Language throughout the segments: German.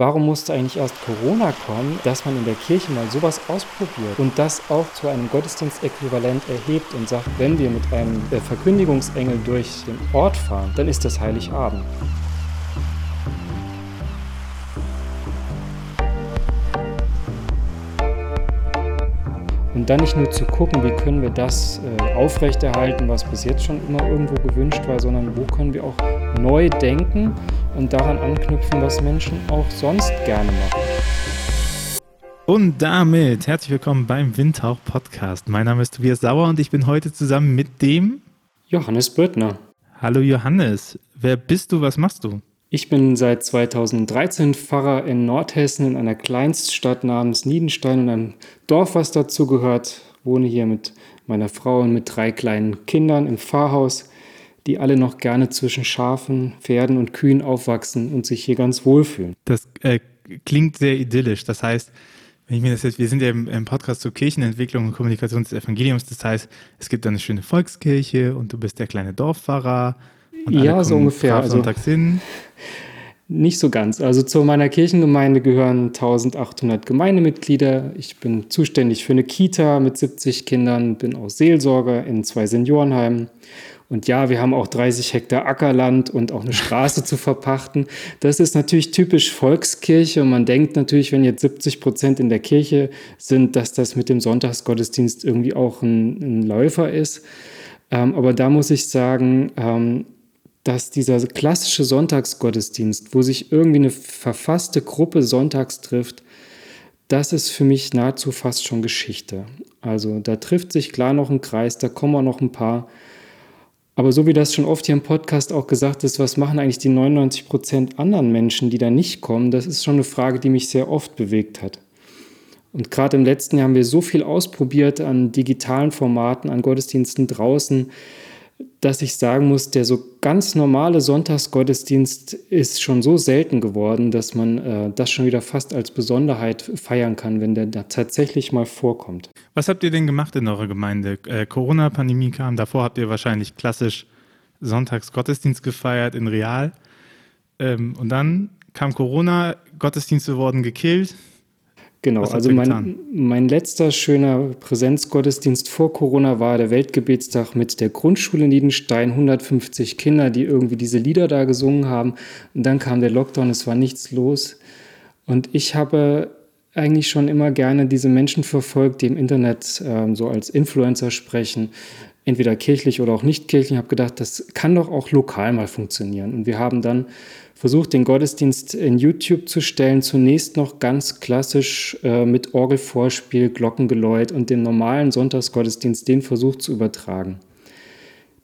Warum musste eigentlich erst Corona kommen, dass man in der Kirche mal sowas ausprobiert und das auch zu einem Gottesdienstäquivalent erhebt und sagt, wenn wir mit einem Verkündigungsengel durch den Ort fahren, dann ist das Heiligabend. Und dann nicht nur zu gucken, wie können wir das äh, aufrechterhalten, was bis jetzt schon immer irgendwo gewünscht war, sondern wo können wir auch neu denken und daran anknüpfen, was Menschen auch sonst gerne machen. Und damit herzlich willkommen beim Windhauch Podcast. Mein Name ist Tobias Sauer und ich bin heute zusammen mit dem Johannes Böttner. Hallo Johannes, wer bist du, was machst du? Ich bin seit 2013 Pfarrer in Nordhessen in einer Kleinststadt namens Niedenstein und einem Dorf, was dazu gehört. Wohne hier mit meiner Frau und mit drei kleinen Kindern im Pfarrhaus, die alle noch gerne zwischen Schafen, Pferden und Kühen aufwachsen und sich hier ganz wohlfühlen. Das äh, klingt sehr idyllisch. Das heißt, wenn ich mir das jetzt, wir sind ja im, im, Podcast zur Kirchenentwicklung und Kommunikation des Evangeliums. Das heißt, es gibt eine schöne Volkskirche und du bist der kleine Ja, so ungefähr. Also, hin. Nicht so ganz. Also zu meiner Kirchengemeinde gehören 1800 Gemeindemitglieder. Ich bin zuständig für eine Kita mit 70 Kindern, bin auch Seelsorger in zwei Seniorenheimen. Und ja, wir haben auch 30 Hektar Ackerland und auch eine Straße zu verpachten. Das ist natürlich typisch Volkskirche und man denkt natürlich, wenn jetzt 70 Prozent in der Kirche sind, dass das mit dem Sonntagsgottesdienst irgendwie auch ein, ein Läufer ist. Ähm, aber da muss ich sagen, ähm, dass dieser klassische Sonntagsgottesdienst, wo sich irgendwie eine verfasste Gruppe sonntags trifft, das ist für mich nahezu fast schon Geschichte. Also da trifft sich klar noch ein Kreis, da kommen auch noch ein paar. Aber so wie das schon oft hier im Podcast auch gesagt ist, was machen eigentlich die 99 Prozent anderen Menschen, die da nicht kommen, das ist schon eine Frage, die mich sehr oft bewegt hat. Und gerade im letzten Jahr haben wir so viel ausprobiert an digitalen Formaten, an Gottesdiensten draußen, dass ich sagen muss, der so ganz normale Sonntagsgottesdienst ist schon so selten geworden, dass man äh, das schon wieder fast als Besonderheit feiern kann, wenn der da tatsächlich mal vorkommt. Was habt ihr denn gemacht in eurer Gemeinde? Äh, Corona-Pandemie kam, davor habt ihr wahrscheinlich klassisch Sonntagsgottesdienst gefeiert in Real. Ähm, und dann kam Corona, Gottesdienste wurden gekillt. Genau, also mein, mein letzter schöner Präsenzgottesdienst vor Corona war der Weltgebetstag mit der Grundschule Niedenstein, 150 Kinder, die irgendwie diese Lieder da gesungen haben. Und dann kam der Lockdown, es war nichts los. Und ich habe eigentlich schon immer gerne diese Menschen verfolgt, die im Internet ähm, so als Influencer sprechen, entweder kirchlich oder auch nicht kirchlich. Ich habe gedacht, das kann doch auch lokal mal funktionieren. Und wir haben dann versucht, den Gottesdienst in YouTube zu stellen. Zunächst noch ganz klassisch äh, mit Orgelvorspiel, Glockengeläut und dem normalen Sonntagsgottesdienst den versucht zu übertragen.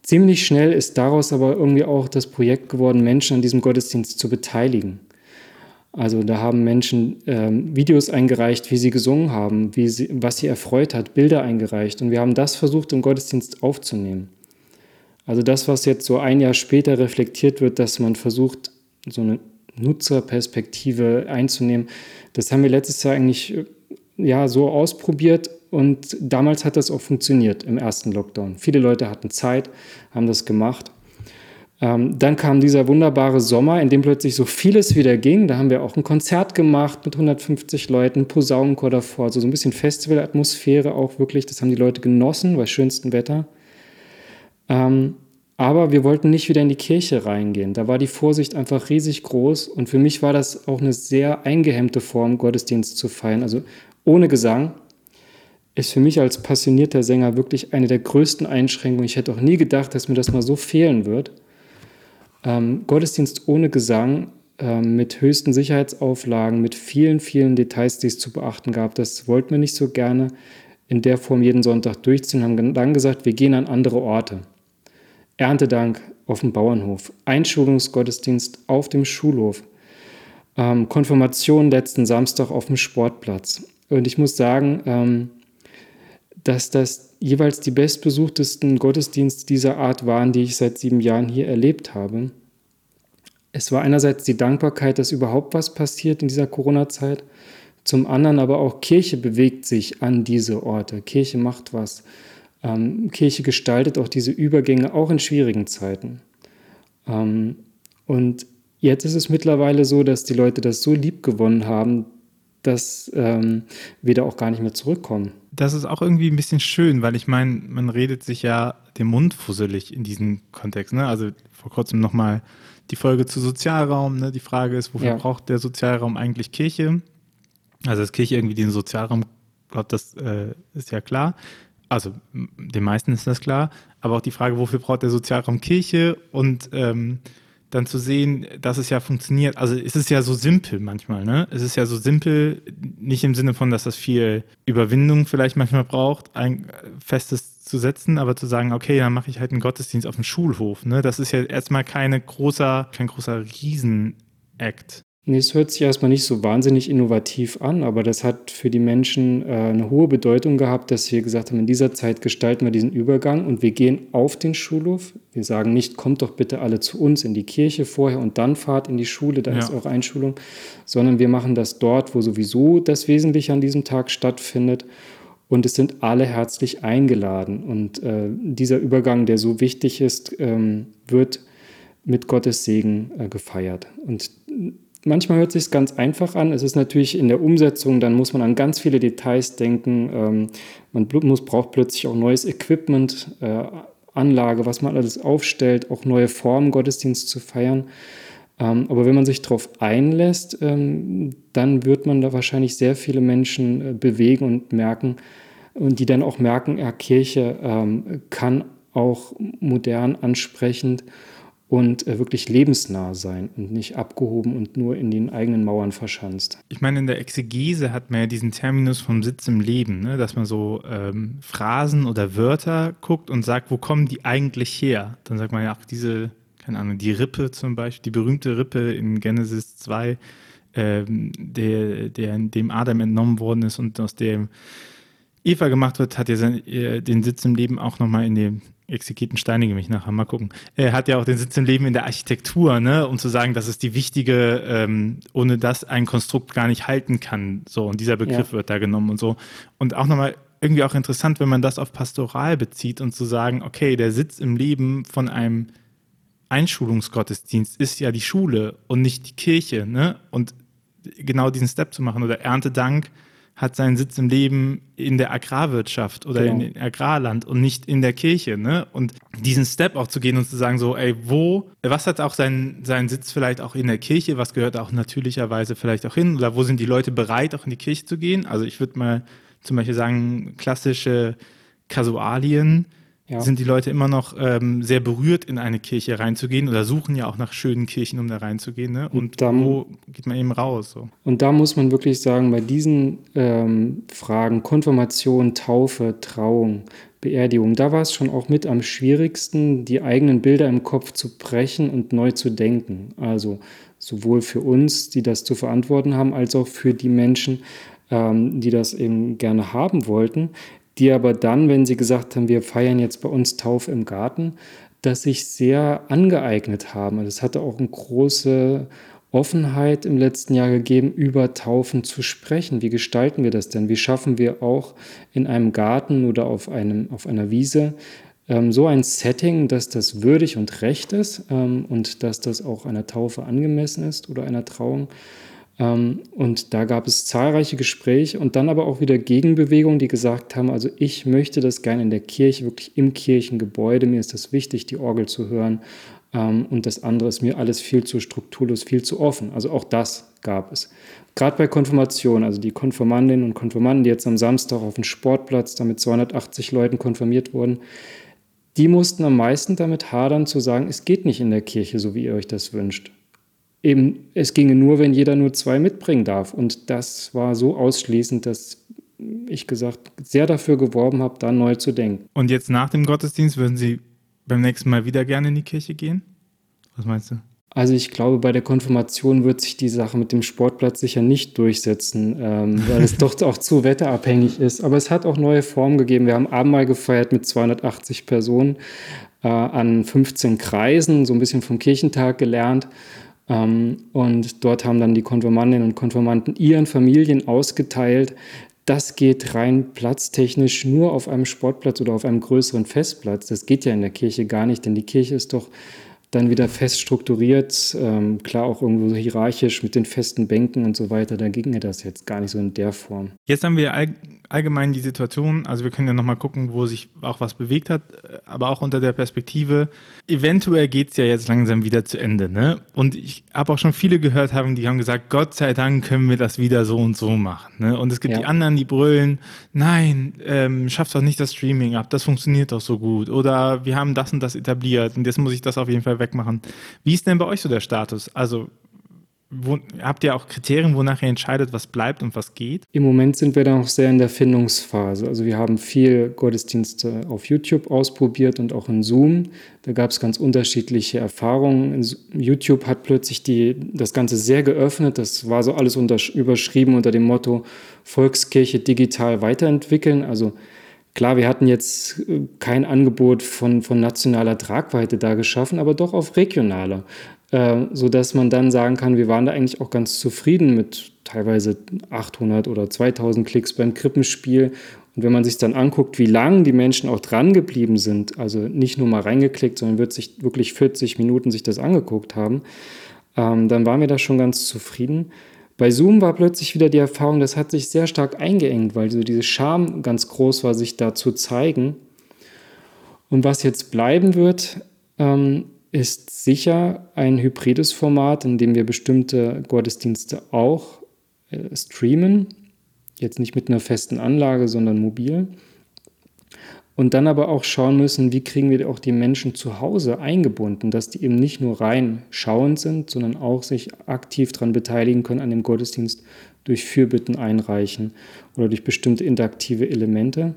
Ziemlich schnell ist daraus aber irgendwie auch das Projekt geworden, Menschen an diesem Gottesdienst zu beteiligen. Also da haben Menschen ähm, Videos eingereicht, wie sie gesungen haben, wie sie, was sie erfreut hat, Bilder eingereicht. Und wir haben das versucht im Gottesdienst aufzunehmen. Also das, was jetzt so ein Jahr später reflektiert wird, dass man versucht, so eine Nutzerperspektive einzunehmen. Das haben wir letztes Jahr eigentlich äh, ja, so ausprobiert und damals hat das auch funktioniert im ersten Lockdown. Viele Leute hatten Zeit, haben das gemacht. Ähm, dann kam dieser wunderbare Sommer, in dem plötzlich so vieles wieder ging. Da haben wir auch ein Konzert gemacht mit 150 Leuten, Posaunenchor davor, also so ein bisschen Festivalatmosphäre auch wirklich. Das haben die Leute genossen bei schönstem Wetter. Ähm, aber wir wollten nicht wieder in die Kirche reingehen. Da war die Vorsicht einfach riesig groß. Und für mich war das auch eine sehr eingehemmte Form, Gottesdienst zu feiern. Also ohne Gesang ist für mich als passionierter Sänger wirklich eine der größten Einschränkungen. Ich hätte auch nie gedacht, dass mir das mal so fehlen wird. Ähm, Gottesdienst ohne Gesang, ähm, mit höchsten Sicherheitsauflagen, mit vielen, vielen Details, die es zu beachten gab, das wollten wir nicht so gerne in der Form jeden Sonntag durchziehen, haben dann gesagt, wir gehen an andere Orte. Erntedank auf dem Bauernhof, Einschulungsgottesdienst auf dem Schulhof, ähm, Konfirmation letzten Samstag auf dem Sportplatz. Und ich muss sagen, ähm, dass das jeweils die bestbesuchtesten Gottesdienste dieser Art waren, die ich seit sieben Jahren hier erlebt habe. Es war einerseits die Dankbarkeit, dass überhaupt was passiert in dieser Corona-Zeit, zum anderen aber auch Kirche bewegt sich an diese Orte. Kirche macht was. Ähm, Kirche gestaltet auch diese Übergänge auch in schwierigen Zeiten. Ähm, und Jetzt ist es mittlerweile so, dass die Leute das so lieb gewonnen haben, dass ähm, wir da auch gar nicht mehr zurückkommen. Das ist auch irgendwie ein bisschen schön, weil ich meine, man redet sich ja den Mund fusselig in diesem Kontext. Ne? Also vor kurzem nochmal die Folge zu Sozialraum. Ne? Die Frage ist, wofür ja. braucht der Sozialraum eigentlich Kirche? Also, dass Kirche irgendwie den Sozialraum glaubt, das äh, ist ja klar. Also, den meisten ist das klar. Aber auch die Frage, wofür braucht der Sozialraum Kirche? Und ähm, dann zu sehen, dass es ja funktioniert. Also es ist ja so simpel manchmal, ne? Es ist ja so simpel, nicht im Sinne von, dass das viel Überwindung vielleicht manchmal braucht, ein Festes zu setzen, aber zu sagen, okay, dann mache ich halt einen Gottesdienst auf dem Schulhof, ne? Das ist ja erstmal keine großer, kein großer Riesenakt. Nee, es hört sich erstmal nicht so wahnsinnig innovativ an, aber das hat für die Menschen äh, eine hohe Bedeutung gehabt, dass wir gesagt haben, in dieser Zeit gestalten wir diesen Übergang und wir gehen auf den Schulhof. Wir sagen nicht, kommt doch bitte alle zu uns in die Kirche vorher und dann fahrt in die Schule, da ja. ist auch Einschulung, sondern wir machen das dort, wo sowieso das Wesentliche an diesem Tag stattfindet. Und es sind alle herzlich eingeladen. Und äh, dieser Übergang, der so wichtig ist, ähm, wird mit Gottes Segen äh, gefeiert. Und manchmal hört sich ganz einfach an. Es ist natürlich in der Umsetzung, dann muss man an ganz viele Details denken. Ähm, man muss, braucht plötzlich auch neues Equipment, äh, Anlage, was man alles aufstellt, auch neue Formen, Gottesdienst zu feiern. Ähm, aber wenn man sich darauf einlässt, ähm, dann wird man da wahrscheinlich sehr viele Menschen äh, bewegen und merken, und die dann auch merken, ja, Kirche ähm, kann auch modern, ansprechend und äh, wirklich lebensnah sein und nicht abgehoben und nur in den eigenen Mauern verschanzt. Ich meine, in der Exegese hat man ja diesen Terminus vom Sitz im Leben, ne? dass man so ähm, Phrasen oder Wörter guckt und sagt, wo kommen die eigentlich her? Dann sagt man ja, ach, diese, keine Ahnung, die Rippe zum Beispiel, die berühmte Rippe in Genesis 2, ähm, der, der dem Adam entnommen worden ist und aus dem Eva gemacht wird, hat ja äh, den Sitz im Leben auch nochmal in dem Exegeten steinige mich nachher, mal gucken. Er hat ja auch den Sitz im Leben in der Architektur, ne, um zu sagen, das ist die wichtige, ähm, ohne das ein Konstrukt gar nicht halten kann. So, und dieser Begriff ja. wird da genommen und so. Und auch nochmal irgendwie auch interessant, wenn man das auf Pastoral bezieht und zu sagen, okay, der Sitz im Leben von einem Einschulungsgottesdienst ist ja die Schule und nicht die Kirche, ne? Und genau diesen Step zu machen oder Erntedank hat seinen Sitz im Leben in der Agrarwirtschaft oder genau. in Agrarland und nicht in der Kirche. Ne? Und diesen Step auch zu gehen und zu sagen, so, ey, wo, was hat auch seinen, seinen Sitz vielleicht auch in der Kirche, was gehört auch natürlicherweise vielleicht auch hin? Oder wo sind die Leute bereit, auch in die Kirche zu gehen? Also ich würde mal zum Beispiel sagen, klassische Kasualien ja. sind die Leute immer noch ähm, sehr berührt, in eine Kirche reinzugehen oder suchen ja auch nach schönen Kirchen, um da reinzugehen. Ne? Und, und dann, wo geht man eben raus? So. Und da muss man wirklich sagen, bei diesen ähm, Fragen, Konfirmation, Taufe, Trauung, Beerdigung, da war es schon auch mit am schwierigsten, die eigenen Bilder im Kopf zu brechen und neu zu denken. Also sowohl für uns, die das zu verantworten haben, als auch für die Menschen, ähm, die das eben gerne haben wollten die aber dann, wenn sie gesagt haben, wir feiern jetzt bei uns Taufe im Garten, das sich sehr angeeignet haben. Also es hatte auch eine große Offenheit im letzten Jahr gegeben, über Taufen zu sprechen. Wie gestalten wir das denn? Wie schaffen wir auch in einem Garten oder auf, einem, auf einer Wiese ähm, so ein Setting, dass das würdig und recht ist ähm, und dass das auch einer Taufe angemessen ist oder einer Trauung? Ähm, und da gab es zahlreiche Gespräche und dann aber auch wieder Gegenbewegungen, die gesagt haben, also ich möchte das gerne in der Kirche, wirklich im Kirchengebäude, mir ist das wichtig, die Orgel zu hören ähm, und das andere ist mir alles viel zu strukturlos, viel zu offen. Also auch das gab es. Gerade bei Konfirmation, also die Konfirmandinnen und Konfirmanden, die jetzt am Samstag auf dem Sportplatz da mit 280 Leuten konfirmiert wurden, die mussten am meisten damit hadern zu sagen, es geht nicht in der Kirche, so wie ihr euch das wünscht eben, es ginge nur, wenn jeder nur zwei mitbringen darf. Und das war so ausschließend, dass ich gesagt sehr dafür geworben habe, da neu zu denken. Und jetzt nach dem Gottesdienst würden Sie beim nächsten Mal wieder gerne in die Kirche gehen? Was meinst du? Also ich glaube, bei der Konfirmation wird sich die Sache mit dem Sportplatz sicher nicht durchsetzen, ähm, weil es doch auch zu wetterabhängig ist. Aber es hat auch neue Formen gegeben. Wir haben Abendmahl gefeiert mit 280 Personen äh, an 15 Kreisen, so ein bisschen vom Kirchentag gelernt. Ähm, und dort haben dann die Konfirmandinnen und Konfirmanden ihren Familien ausgeteilt. Das geht rein platztechnisch nur auf einem Sportplatz oder auf einem größeren Festplatz. Das geht ja in der Kirche gar nicht, denn die Kirche ist doch dann wieder fest strukturiert, ähm, klar auch irgendwo so hierarchisch mit den festen Bänken und so weiter, da ginge das jetzt gar nicht so in der Form. Jetzt haben wir all, allgemein die Situation, also wir können ja nochmal gucken, wo sich auch was bewegt hat, aber auch unter der Perspektive, eventuell geht es ja jetzt langsam wieder zu Ende. Ne? Und ich habe auch schon viele gehört haben, die haben gesagt, Gott sei Dank können wir das wieder so und so machen. Ne? Und es gibt ja. die anderen, die brüllen, nein, ähm, schafft doch nicht das Streaming ab, das funktioniert doch so gut. Oder wir haben das und das etabliert und jetzt muss ich das auf jeden Fall wegmachen. Wie ist denn bei euch so der Status? Also wo, habt ihr auch Kriterien, wonach ihr entscheidet, was bleibt und was geht? Im Moment sind wir da noch sehr in der Findungsphase. Also wir haben viel Gottesdienste auf YouTube ausprobiert und auch in Zoom. Da gab es ganz unterschiedliche Erfahrungen. YouTube hat plötzlich die, das Ganze sehr geöffnet. Das war so alles unter, überschrieben unter dem Motto Volkskirche digital weiterentwickeln. Also Klar, wir hatten jetzt äh, kein Angebot von, von nationaler Tragweite da geschaffen, aber doch auf regionaler, äh, sodass man dann sagen kann, wir waren da eigentlich auch ganz zufrieden mit teilweise 800 oder 2000 Klicks beim Krippenspiel. Und wenn man sich dann anguckt, wie lang die Menschen auch dran geblieben sind, also nicht nur mal reingeklickt, sondern wird sich wirklich 40 Minuten sich das angeguckt haben, ähm, dann waren wir da schon ganz zufrieden. Bei Zoom war plötzlich wieder die Erfahrung, das hat sich sehr stark eingeengt, weil so diese Scham ganz groß war, sich da zu zeigen. Und was jetzt bleiben wird, ähm, ist sicher ein hybrides Format, in dem wir bestimmte Gottesdienste auch äh, streamen. Jetzt nicht mit einer festen Anlage, sondern mobil. Und dann aber auch schauen müssen, wie kriegen wir auch die Menschen zu Hause eingebunden, dass die eben nicht nur rein schauend sind, sondern auch sich aktiv daran beteiligen können an dem Gottesdienst durch Fürbitten einreichen oder durch bestimmte interaktive Elemente.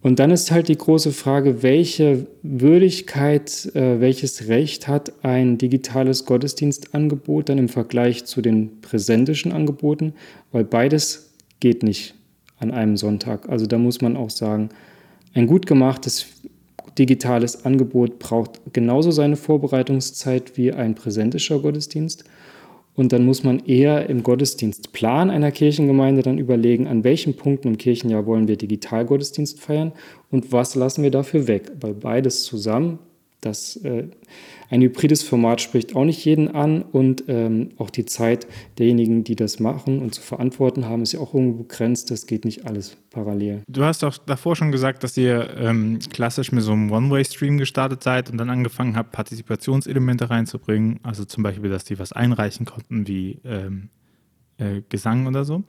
Und dann ist halt die große Frage, welche Würdigkeit, äh, welches Recht hat ein digitales Gottesdienstangebot dann im Vergleich zu den präsentischen Angeboten, weil beides geht nicht an einem Sonntag. Also da muss man auch sagen, ein gut gemachtes digitales Angebot braucht genauso seine Vorbereitungszeit wie ein präsentischer Gottesdienst. Und dann muss man eher im Gottesdienstplan einer Kirchengemeinde dann überlegen, an welchen Punkten im Kirchenjahr wollen wir Digitalgottesdienst feiern und was lassen wir dafür weg. Weil beides zusammen, das äh, ein hybrides Format spricht auch nicht jeden an und ähm, auch die Zeit derjenigen, die das machen und zu verantworten haben, ist ja auch irgendwo begrenzt. Das geht nicht alles parallel. Du hast auch davor schon gesagt, dass ihr ähm, klassisch mit so einem One-Way-Stream gestartet seid und dann angefangen habt, Partizipationselemente reinzubringen. Also zum Beispiel, dass die was einreichen konnten wie ähm, äh, Gesang oder so.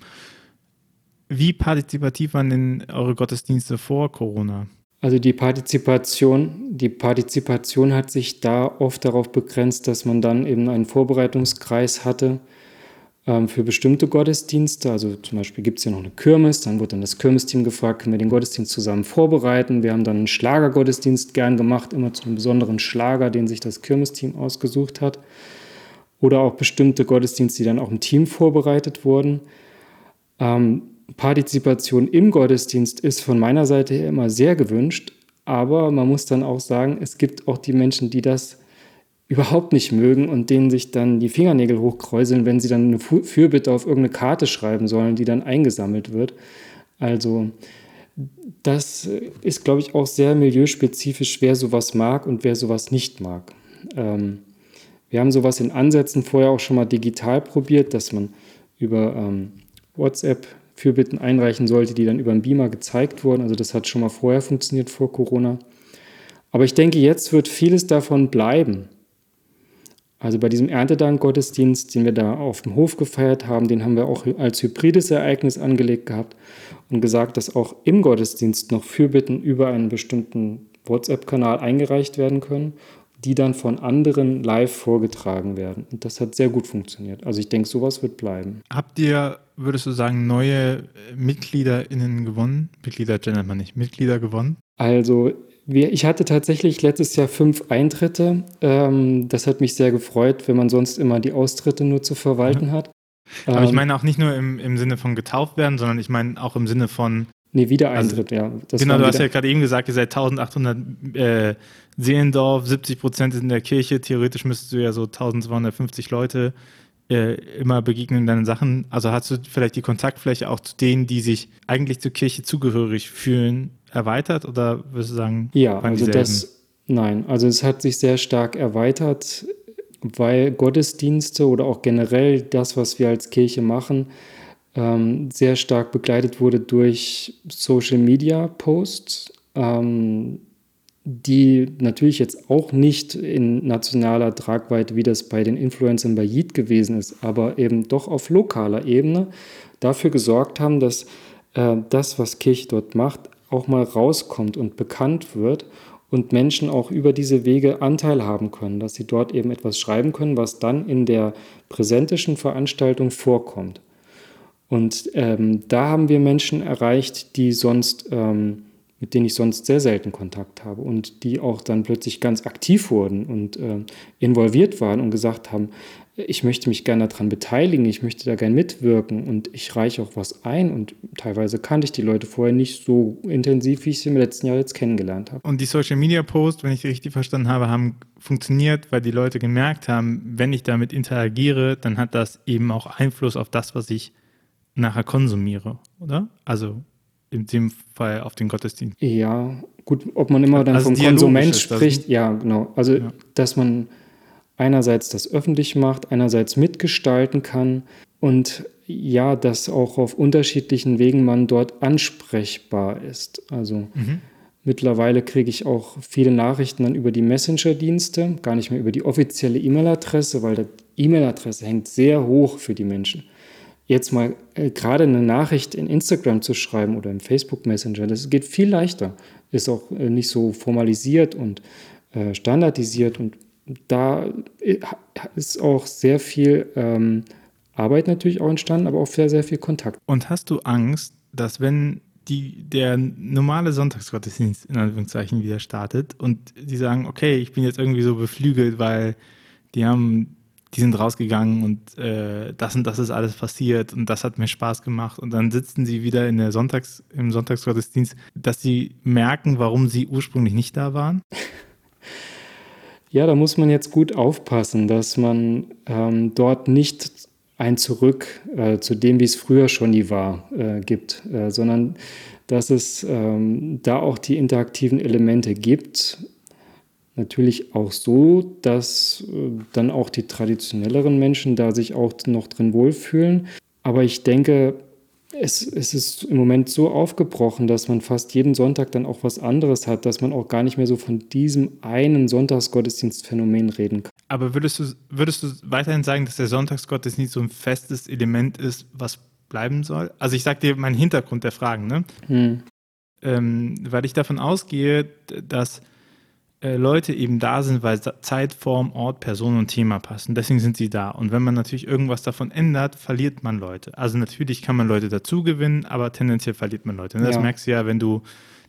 Wie partizipativ waren denn eure Gottesdienste vor Corona? Also die Partizipation, die Partizipation hat sich da oft darauf begrenzt, dass man dann eben einen Vorbereitungskreis hatte ähm, für bestimmte Gottesdienste. Also zum Beispiel gibt es ja noch eine Kirmes, dann wird dann das Kirmesteam gefragt, können wir den Gottesdienst zusammen vorbereiten. Wir haben dann einen Schlagergottesdienst gern gemacht, immer zu einem besonderen Schlager, den sich das Kirmesteam ausgesucht hat. Oder auch bestimmte Gottesdienste, die dann auch im Team vorbereitet wurden. Ähm, Partizipation im Gottesdienst ist von meiner Seite her immer sehr gewünscht, aber man muss dann auch sagen, es gibt auch die Menschen, die das überhaupt nicht mögen und denen sich dann die Fingernägel hochkräuseln, wenn sie dann eine Fürbitte auf irgendeine Karte schreiben sollen, die dann eingesammelt wird. Also das ist, glaube ich, auch sehr milieuspezifisch, wer sowas mag und wer sowas nicht mag. Ähm, wir haben sowas in Ansätzen vorher auch schon mal digital probiert, dass man über ähm, WhatsApp Fürbitten einreichen sollte, die dann über den Beamer gezeigt wurden. Also das hat schon mal vorher funktioniert vor Corona. Aber ich denke, jetzt wird vieles davon bleiben. Also bei diesem Erntedank-Gottesdienst, den wir da auf dem Hof gefeiert haben, den haben wir auch als hybrides Ereignis angelegt gehabt und gesagt, dass auch im Gottesdienst noch Fürbitten über einen bestimmten WhatsApp-Kanal eingereicht werden können, die dann von anderen live vorgetragen werden. Und das hat sehr gut funktioniert. Also ich denke, sowas wird bleiben. Habt ihr würdest du sagen, neue äh, MitgliederInnen gewonnen? Mitglieder gendert man nicht, Mitglieder gewonnen? Also, ich hatte tatsächlich letztes Jahr fünf Eintritte. Ähm, das hat mich sehr gefreut, wenn man sonst immer die Austritte nur zu verwalten mhm. hat. Aber ähm, ich meine auch nicht nur im, im Sinne von getauft werden, sondern ich meine auch im Sinne von. Nee, Wiedereintritt, also, ja. Das genau, du hast ja gerade eben gesagt, ihr seid 1800 äh, Seelendorf, 70 Prozent in der Kirche. Theoretisch müsstest du ja so 1250 Leute äh, immer begegnen deinen Sachen? Also hast du vielleicht die Kontaktfläche auch zu denen, die sich eigentlich zur Kirche zugehörig fühlen, erweitert oder würdest du sagen, ja, also das Nein, also es hat sich sehr stark erweitert, weil Gottesdienste oder auch generell das, was wir als Kirche machen, ähm, sehr stark begleitet wurde durch Social-Media-Posts, ähm, die natürlich jetzt auch nicht in nationaler Tragweite, wie das bei den Influencern bei Yeet gewesen ist, aber eben doch auf lokaler Ebene dafür gesorgt haben, dass äh, das, was Kirche dort macht, auch mal rauskommt und bekannt wird und Menschen auch über diese Wege Anteil haben können, dass sie dort eben etwas schreiben können, was dann in der präsentischen Veranstaltung vorkommt. Und ähm, da haben wir Menschen erreicht, die sonst, ähm, mit denen ich sonst sehr selten Kontakt habe und die auch dann plötzlich ganz aktiv wurden und äh, involviert waren und gesagt haben, ich möchte mich gerne daran beteiligen, ich möchte da gerne mitwirken und ich reiche auch was ein und teilweise kannte ich die Leute vorher nicht so intensiv, wie ich sie im letzten Jahr jetzt kennengelernt habe. Und die Social Media Posts, wenn ich richtig verstanden habe, haben funktioniert, weil die Leute gemerkt haben, wenn ich damit interagiere, dann hat das eben auch Einfluss auf das, was ich nachher konsumiere, oder? Also in dem Fall auf den Gottesdienst. Ja, gut, ob man immer dann also vom Konsument spricht, ja, genau. Also, ja. dass man einerseits das öffentlich macht, einerseits mitgestalten kann und ja, dass auch auf unterschiedlichen Wegen man dort ansprechbar ist. Also mhm. mittlerweile kriege ich auch viele Nachrichten dann über die Messenger-Dienste, gar nicht mehr über die offizielle E-Mail-Adresse, weil die E-Mail-Adresse hängt sehr hoch für die Menschen. Jetzt mal äh, gerade eine Nachricht in Instagram zu schreiben oder im Facebook Messenger, das geht viel leichter, ist auch äh, nicht so formalisiert und äh, standardisiert und da ist auch sehr viel ähm, Arbeit natürlich auch entstanden, aber auch sehr, sehr viel Kontakt. Und hast du Angst, dass wenn die, der normale Sonntagsgottesdienst in Anführungszeichen wieder startet und die sagen, okay, ich bin jetzt irgendwie so beflügelt, weil die haben, die sind rausgegangen und äh, das und das ist alles passiert und das hat mir Spaß gemacht und dann sitzen sie wieder in der Sonntags, im Sonntagsgottesdienst, dass sie merken, warum sie ursprünglich nicht da waren? Ja, da muss man jetzt gut aufpassen, dass man ähm, dort nicht ein Zurück äh, zu dem, wie es früher schon die war, äh, gibt, äh, sondern dass es ähm, da auch die interaktiven Elemente gibt. Natürlich auch so, dass äh, dann auch die traditionelleren Menschen da sich auch noch drin wohlfühlen. Aber ich denke, es, es ist im Moment so aufgebrochen, dass man fast jeden Sonntag dann auch was anderes hat, dass man auch gar nicht mehr so von diesem einen Sonntagsgottesdienstphänomen reden kann. Aber würdest du, würdest du weiterhin sagen, dass der Sonntagsgottesdienst so ein festes Element ist, was bleiben soll? Also ich sage dir meinen Hintergrund der Fragen, ne? Hm. Ähm, weil ich davon ausgehe, dass äh, Leute eben da sind, weil Zeit, Form, Ort, Person und Thema passen. Deswegen sind sie da. Und wenn man natürlich irgendwas davon ändert, verliert man Leute. Also natürlich kann man Leute dazu gewinnen, aber tendenziell verliert man Leute. Und das ja. merkst du ja, wenn du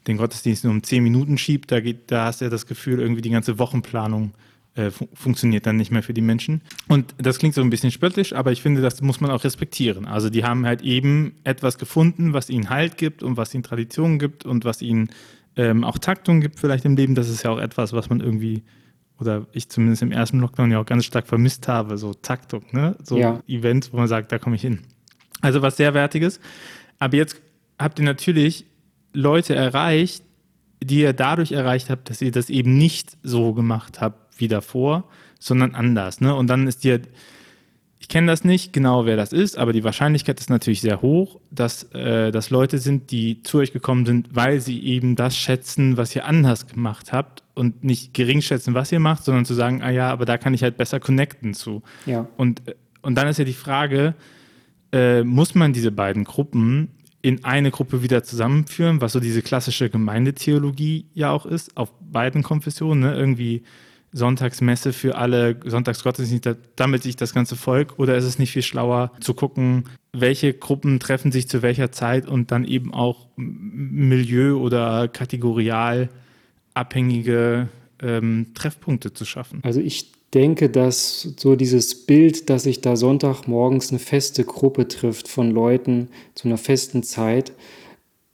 den Gottesdienst nur um zehn Minuten schiebst, da, geht, da hast du ja das Gefühl, irgendwie die ganze Wochenplanung äh, fun funktioniert dann nicht mehr für die Menschen. Und das klingt so ein bisschen spöttisch, aber ich finde, das muss man auch respektieren. Also die haben halt eben etwas gefunden, was ihnen Halt gibt und was ihnen Tradition gibt und was ihnen ähm, auch Taktung gibt vielleicht im Leben. Das ist ja auch etwas, was man irgendwie, oder ich zumindest im ersten Lockdown ja auch ganz stark vermisst habe, so Taktung, ne? So ja. Events, wo man sagt, da komme ich hin. Also was sehr Wertiges. Aber jetzt habt ihr natürlich Leute erreicht, die ihr dadurch erreicht habt, dass ihr das eben nicht so gemacht habt wie davor, sondern anders. Ne? Und dann ist dir ich kenne das nicht genau, wer das ist, aber die Wahrscheinlichkeit ist natürlich sehr hoch, dass äh, das Leute sind, die zu euch gekommen sind, weil sie eben das schätzen, was ihr anders gemacht habt und nicht gering schätzen, was ihr macht, sondern zu sagen, ah ja, aber da kann ich halt besser connecten zu. Ja. Und, äh, und dann ist ja die Frage, äh, muss man diese beiden Gruppen in eine Gruppe wieder zusammenführen, was so diese klassische Gemeindetheologie ja auch ist, auf beiden Konfessionen, ne? irgendwie Sonntagsmesse für alle, Sonntagsgottesdienst, damit sich das ganze Volk? Oder ist es nicht viel schlauer zu gucken, welche Gruppen treffen sich zu welcher Zeit und dann eben auch Milieu- oder kategorial abhängige ähm, Treffpunkte zu schaffen? Also ich denke, dass so dieses Bild, dass sich da Sonntagmorgens eine feste Gruppe trifft von Leuten zu einer festen Zeit,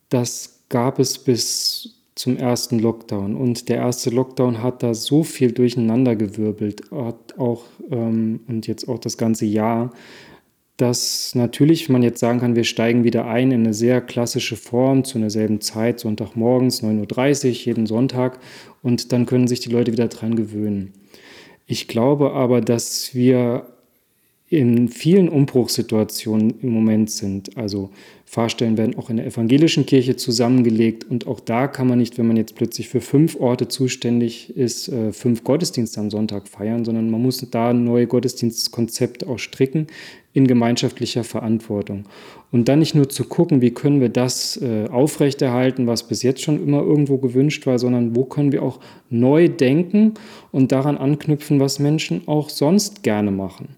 das gab es bis zum ersten Lockdown. Und der erste Lockdown hat da so viel durcheinandergewirbelt, hat auch ähm, und jetzt auch das ganze Jahr, dass natürlich man jetzt sagen kann, wir steigen wieder ein in eine sehr klassische Form zu einer selben Zeit, Sonntagmorgens 9.30 Uhr, jeden Sonntag, und dann können sich die Leute wieder dran gewöhnen. Ich glaube aber, dass wir in vielen Umbruchssituationen im Moment sind. Also Fahrstellen werden auch in der evangelischen Kirche zusammengelegt und auch da kann man nicht, wenn man jetzt plötzlich für fünf Orte zuständig ist, äh, fünf Gottesdienste am Sonntag feiern, sondern man muss da neue Gottesdienstkonzepte auch stricken in gemeinschaftlicher Verantwortung. Und dann nicht nur zu gucken, wie können wir das äh, aufrechterhalten, was bis jetzt schon immer irgendwo gewünscht war, sondern wo können wir auch neu denken und daran anknüpfen, was Menschen auch sonst gerne machen.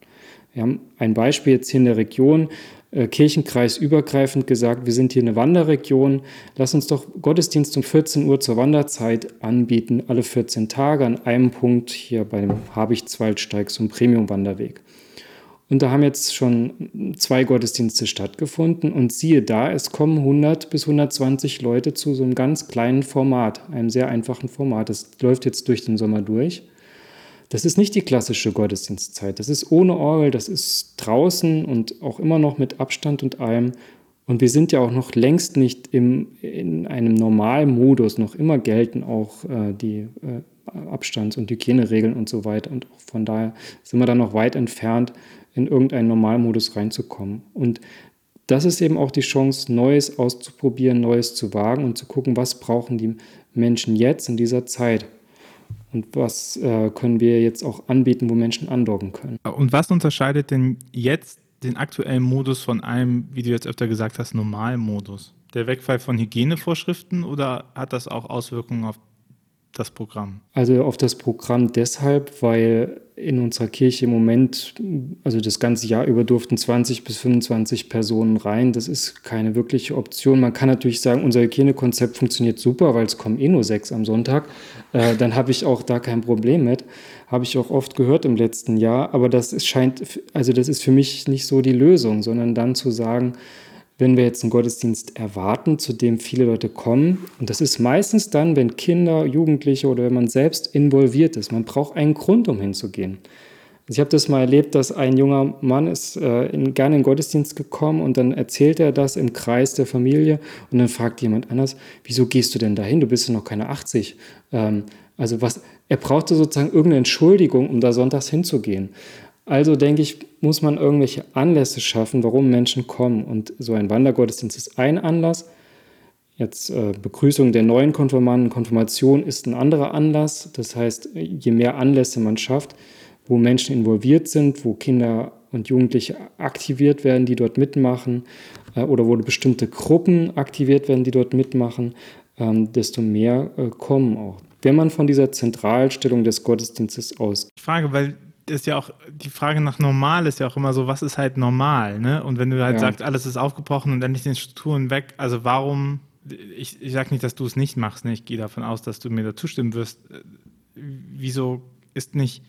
Wir haben ein Beispiel jetzt hier in der Region, äh, Kirchenkreis übergreifend gesagt, wir sind hier eine Wanderregion, lass uns doch Gottesdienst um 14 Uhr zur Wanderzeit anbieten, alle 14 Tage an einem Punkt hier bei dem Habichtswaldsteig, so ein Premium-Wanderweg. Und da haben jetzt schon zwei Gottesdienste stattgefunden und siehe da, es kommen 100 bis 120 Leute zu so einem ganz kleinen Format, einem sehr einfachen Format. Das läuft jetzt durch den Sommer durch. Das ist nicht die klassische Gottesdienstzeit. Das ist ohne Orgel, das ist draußen und auch immer noch mit Abstand und allem. Und wir sind ja auch noch längst nicht im, in einem Normalmodus. Noch immer gelten auch äh, die äh, Abstands- und Hygieneregeln und so weiter. Und von daher sind wir da noch weit entfernt, in irgendeinen Normalmodus reinzukommen. Und das ist eben auch die Chance, Neues auszuprobieren, Neues zu wagen und zu gucken, was brauchen die Menschen jetzt in dieser Zeit. Und was äh, können wir jetzt auch anbieten, wo Menschen andocken können? Und was unterscheidet denn jetzt den aktuellen Modus von einem, wie du jetzt öfter gesagt hast, Normalmodus? Der Wegfall von Hygienevorschriften oder hat das auch Auswirkungen auf das Programm? Also auf das Programm deshalb, weil in unserer Kirche im Moment, also das ganze Jahr über durften 20 bis 25 Personen rein. Das ist keine wirkliche Option. Man kann natürlich sagen, unser Hygienekonzept funktioniert super, weil es kommen eh nur sechs am Sonntag. Äh, dann habe ich auch da kein Problem mit. Habe ich auch oft gehört im letzten Jahr. Aber das ist, scheint, also das ist für mich nicht so die Lösung, sondern dann zu sagen, wenn wir jetzt einen Gottesdienst erwarten, zu dem viele Leute kommen. Und das ist meistens dann, wenn Kinder, Jugendliche oder wenn man selbst involviert ist. Man braucht einen Grund, um hinzugehen. Also ich habe das mal erlebt, dass ein junger Mann ist äh, in, gerne in den Gottesdienst gekommen und dann erzählt er das im Kreis der Familie und dann fragt jemand anders, wieso gehst du denn dahin? Du bist ja noch keine 80. Ähm, also was, er brauchte sozusagen irgendeine Entschuldigung, um da sonntags hinzugehen. Also denke ich, muss man irgendwelche Anlässe schaffen, warum Menschen kommen. Und so ein Wandergottesdienst ist ein Anlass. Jetzt äh, Begrüßung der neuen Konfirmanden, Konfirmation ist ein anderer Anlass. Das heißt, je mehr Anlässe man schafft, wo Menschen involviert sind, wo Kinder und Jugendliche aktiviert werden, die dort mitmachen, äh, oder wo bestimmte Gruppen aktiviert werden, die dort mitmachen, ähm, desto mehr äh, kommen auch. Wenn man von dieser Zentralstellung des Gottesdienstes aus. Ich frage, weil ist ja auch, die Frage nach normal ist ja auch immer so, was ist halt normal, ne? Und wenn du halt ja. sagst, alles ist aufgebrochen und endlich den Strukturen weg, also warum, ich, ich sage nicht, dass du es nicht machst, ne? ich gehe davon aus, dass du mir da zustimmen wirst. Wieso ist nicht,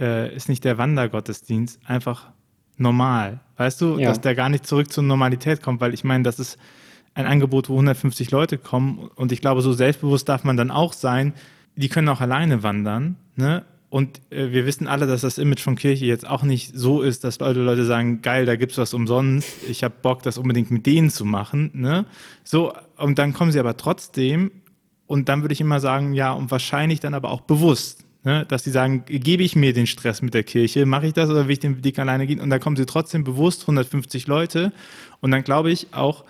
äh, ist nicht der Wandergottesdienst einfach normal? Weißt du, ja. dass der gar nicht zurück zur Normalität kommt, weil ich meine, das ist ein Angebot, wo 150 Leute kommen und ich glaube, so selbstbewusst darf man dann auch sein, die können auch alleine wandern, ne? Und äh, wir wissen alle, dass das Image von Kirche jetzt auch nicht so ist, dass Leute sagen, geil, da gibt's was umsonst, ich habe Bock, das unbedingt mit denen zu machen. Ne? So, und dann kommen sie aber trotzdem, und dann würde ich immer sagen, ja, und wahrscheinlich dann aber auch bewusst, ne? dass sie sagen, gebe ich mir den Stress mit der Kirche, mache ich das oder will ich den Weg alleine gehen? Und dann kommen sie trotzdem bewusst 150 Leute. Und dann glaube ich auch,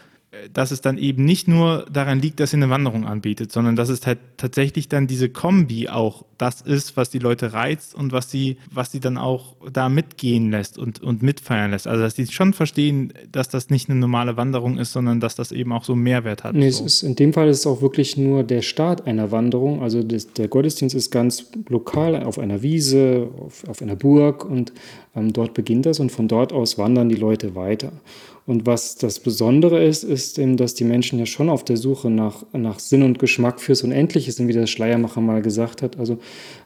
dass es dann eben nicht nur daran liegt, dass sie eine Wanderung anbietet, sondern dass es halt tatsächlich dann diese Kombi auch das ist, was die Leute reizt und was sie, was sie dann auch da mitgehen lässt und, und mitfeiern lässt. Also dass sie schon verstehen, dass das nicht eine normale Wanderung ist, sondern dass das eben auch so einen Mehrwert hat. Nee, so. es ist, in dem Fall ist es auch wirklich nur der Start einer Wanderung. Also das, der Gottesdienst ist ganz lokal auf einer Wiese, auf, auf einer Burg und ähm, dort beginnt das und von dort aus wandern die Leute weiter. Und was das Besondere ist, ist eben, dass die Menschen ja schon auf der Suche nach, nach Sinn und Geschmack fürs Unendliche sind, wie der Schleiermacher mal gesagt hat. Also,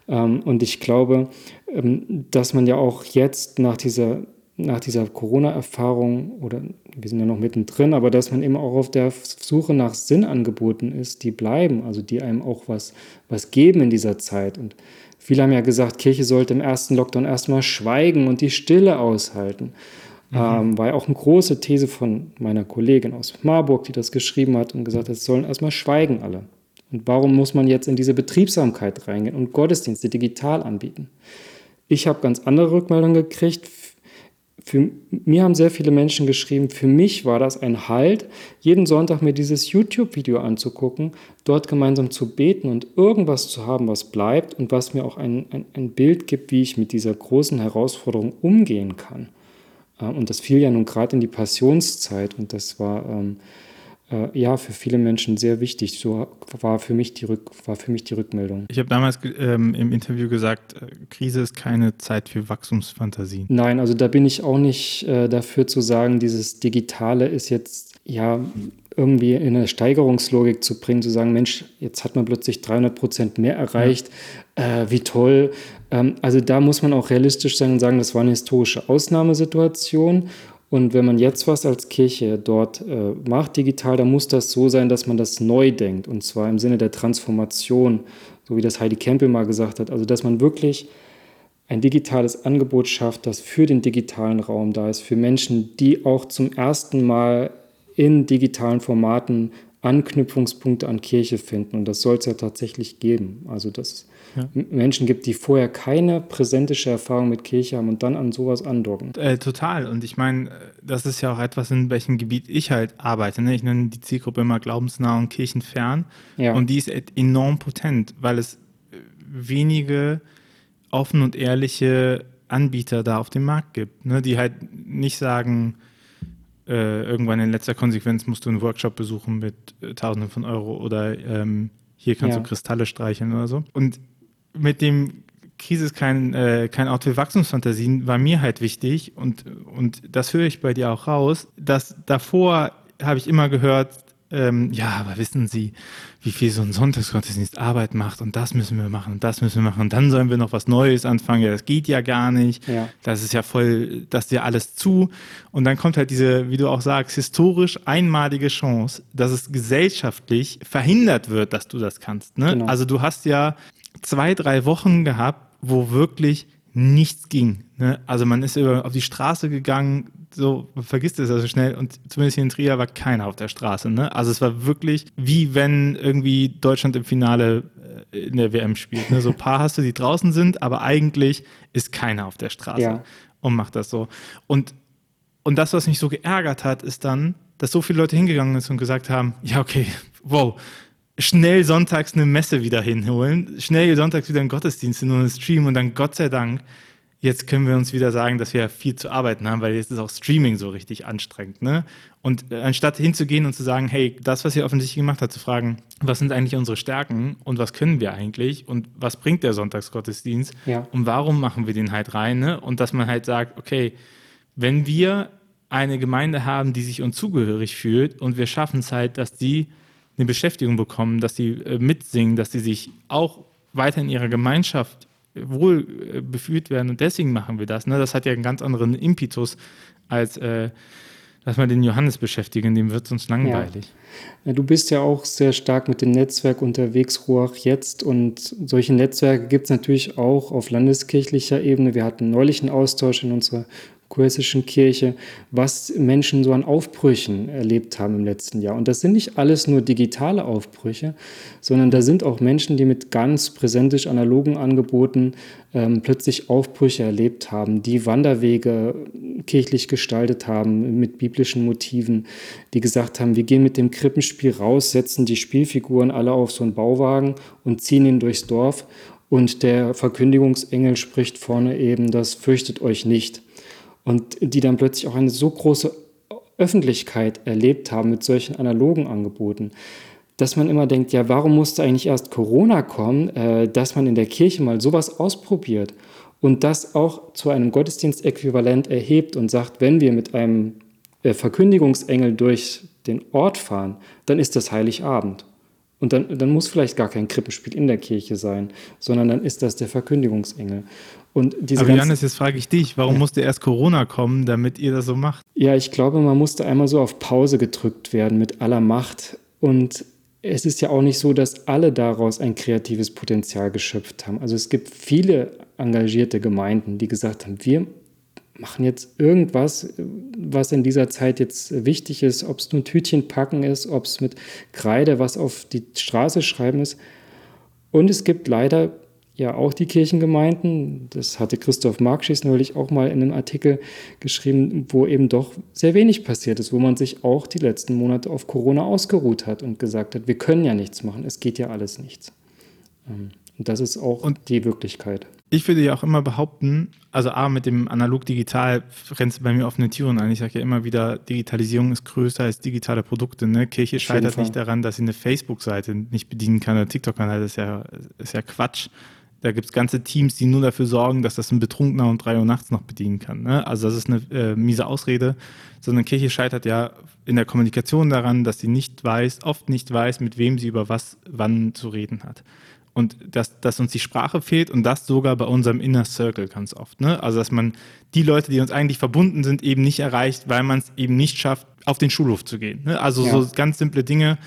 ähm, und ich glaube, ähm, dass man ja auch jetzt nach dieser, nach dieser Corona-Erfahrung, oder wir sind ja noch mittendrin, aber dass man eben auch auf der Suche nach Sinnangeboten ist, die bleiben, also die einem auch was, was geben in dieser Zeit. Und viele haben ja gesagt, Kirche sollte im ersten Lockdown erstmal schweigen und die Stille aushalten. Mhm. Ähm, war ja auch eine große These von meiner Kollegin aus Marburg, die das geschrieben hat und gesagt hat, es sollen erstmal schweigen alle. Und warum muss man jetzt in diese Betriebsamkeit reingehen und Gottesdienste digital anbieten? Ich habe ganz andere Rückmeldungen gekriegt. Für mir haben sehr viele Menschen geschrieben, für mich war das ein Halt, jeden Sonntag mir dieses YouTube-Video anzugucken, dort gemeinsam zu beten und irgendwas zu haben, was bleibt und was mir auch ein, ein, ein Bild gibt, wie ich mit dieser großen Herausforderung umgehen kann. Und das fiel ja nun gerade in die Passionszeit und das war ähm, äh, ja für viele Menschen sehr wichtig. So war für mich die, Rück, war für mich die Rückmeldung. Ich habe damals ähm, im Interview gesagt, äh, Krise ist keine Zeit für Wachstumsfantasien. Nein, also da bin ich auch nicht äh, dafür zu sagen, dieses Digitale ist jetzt ja irgendwie in eine Steigerungslogik zu bringen, zu sagen, Mensch, jetzt hat man plötzlich 300 Prozent mehr erreicht. Äh, wie toll. Ähm, also da muss man auch realistisch sein und sagen, das war eine historische Ausnahmesituation und wenn man jetzt was als Kirche dort äh, macht, digital, dann muss das so sein, dass man das neu denkt. Und zwar im Sinne der Transformation, so wie das Heidi Campbell mal gesagt hat. Also, dass man wirklich ein digitales Angebot schafft, das für den digitalen Raum da ist, für Menschen, die auch zum ersten Mal in digitalen Formaten Anknüpfungspunkte an Kirche finden. Und das soll es ja tatsächlich geben. Also, dass ja. Menschen gibt, die vorher keine präsentische Erfahrung mit Kirche haben und dann an sowas andocken. Äh, total. Und ich meine, das ist ja auch etwas, in welchem Gebiet ich halt arbeite. Ne? Ich nenne die Zielgruppe immer glaubensnah und kirchenfern. Ja. Und die ist enorm potent, weil es wenige offen und ehrliche Anbieter da auf dem Markt gibt, ne? die halt nicht sagen, äh, irgendwann in letzter Konsequenz musst du einen Workshop besuchen mit äh, Tausenden von Euro oder ähm, hier kannst ja. du Kristalle streicheln oder so. Und mit dem Krise ist kein, äh, kein Ort für Wachstumsfantasien, war mir halt wichtig und, und das höre ich bei dir auch raus, dass davor habe ich immer gehört, ähm, ja, aber wissen Sie, wie viel so ein Sonntagsgottesdienst Arbeit macht und das müssen wir machen und das müssen wir machen und dann sollen wir noch was Neues anfangen. Ja, das geht ja gar nicht. Ja. Das ist ja voll, das ist ja alles zu. Und dann kommt halt diese, wie du auch sagst, historisch einmalige Chance, dass es gesellschaftlich verhindert wird, dass du das kannst. Ne? Genau. Also du hast ja zwei, drei Wochen gehabt, wo wirklich nichts ging. Ne? Also man ist über, auf die Straße gegangen, so man vergisst es also schnell und zumindest hier in Trier war keiner auf der Straße. Ne? Also es war wirklich wie wenn irgendwie Deutschland im Finale äh, in der WM spielt. Ne? So ein paar hast du, die draußen sind, aber eigentlich ist keiner auf der Straße ja. und macht das so. Und, und das, was mich so geärgert hat, ist dann, dass so viele Leute hingegangen sind und gesagt haben, ja okay, wow, schnell sonntags eine Messe wieder hinholen, schnell sonntags wieder einen Gottesdienst in einen Stream und dann Gott sei Dank, jetzt können wir uns wieder sagen, dass wir viel zu arbeiten haben, weil jetzt ist auch Streaming so richtig anstrengend. Ne? Und äh, anstatt hinzugehen und zu sagen, hey, das, was ihr offensichtlich gemacht habt, zu fragen, was sind eigentlich unsere Stärken und was können wir eigentlich und was bringt der Sonntagsgottesdienst ja. und warum machen wir den halt rein? Ne? Und dass man halt sagt, okay, wenn wir eine Gemeinde haben, die sich uns zugehörig fühlt und wir schaffen es halt, dass die eine Beschäftigung bekommen, dass sie äh, mitsingen, dass sie sich auch weiter in ihrer Gemeinschaft wohl äh, befühlt werden. Und deswegen machen wir das. Ne? Das hat ja einen ganz anderen Impetus, als äh, dass wir den Johannes beschäftigen, dem wird es uns langweilig. Ja. du bist ja auch sehr stark mit dem Netzwerk unterwegs, Ruach jetzt. Und solche Netzwerke gibt es natürlich auch auf landeskirchlicher Ebene. Wir hatten neulich einen Austausch in unserer kurhessischen Kirche, was Menschen so an Aufbrüchen erlebt haben im letzten Jahr. Und das sind nicht alles nur digitale Aufbrüche, sondern da sind auch Menschen, die mit ganz präsentisch analogen Angeboten ähm, plötzlich Aufbrüche erlebt haben, die Wanderwege kirchlich gestaltet haben mit biblischen Motiven, die gesagt haben, wir gehen mit dem Krippenspiel raus, setzen die Spielfiguren alle auf so einen Bauwagen und ziehen ihn durchs Dorf und der Verkündigungsengel spricht vorne eben, das fürchtet euch nicht und die dann plötzlich auch eine so große Öffentlichkeit erlebt haben mit solchen analogen Angeboten, dass man immer denkt, ja, warum musste eigentlich erst Corona kommen, äh, dass man in der Kirche mal sowas ausprobiert und das auch zu einem Gottesdienstäquivalent erhebt und sagt, wenn wir mit einem äh, Verkündigungsengel durch den Ort fahren, dann ist das Heiligabend. Und dann, dann muss vielleicht gar kein Krippenspiel in der Kirche sein, sondern dann ist das der Verkündigungsengel. Und diese Aber Johannes, jetzt frage ich dich, warum musste erst Corona kommen, damit ihr das so macht? Ja, ich glaube, man musste einmal so auf Pause gedrückt werden mit aller Macht. Und es ist ja auch nicht so, dass alle daraus ein kreatives Potenzial geschöpft haben. Also es gibt viele engagierte Gemeinden, die gesagt haben, wir machen jetzt irgendwas, was in dieser Zeit jetzt wichtig ist, ob es nur Tütchen packen ist, ob es mit Kreide was auf die Straße schreiben ist. Und es gibt leider ja auch die Kirchengemeinden, das hatte Christoph Markschies neulich auch mal in einem Artikel geschrieben, wo eben doch sehr wenig passiert ist, wo man sich auch die letzten Monate auf Corona ausgeruht hat und gesagt hat, wir können ja nichts machen, es geht ja alles nichts. Ähm, und das ist auch und die Wirklichkeit. Ich würde ja auch immer behaupten, also A, mit dem Analog-Digital rennst du bei mir offene Türen ein. Ich sage ja immer wieder, Digitalisierung ist größer als digitale Produkte. Ne? Kirche scheitert nicht daran, dass sie eine Facebook-Seite nicht bedienen kann oder TikTok-Kanal. Das ist ja, ist ja Quatsch. Da gibt es ganze Teams, die nur dafür sorgen, dass das ein Betrunkener um drei Uhr nachts noch bedienen kann. Ne? Also das ist eine äh, miese Ausrede. Sondern Kirche scheitert ja in der Kommunikation daran, dass sie nicht weiß, oft nicht weiß, mit wem sie über was wann zu reden hat. Und dass, dass uns die Sprache fehlt und das sogar bei unserem Inner Circle ganz oft. Ne? Also dass man die Leute, die uns eigentlich verbunden sind, eben nicht erreicht, weil man es eben nicht schafft, auf den Schulhof zu gehen. Ne? Also ja. so ganz simple Dinge,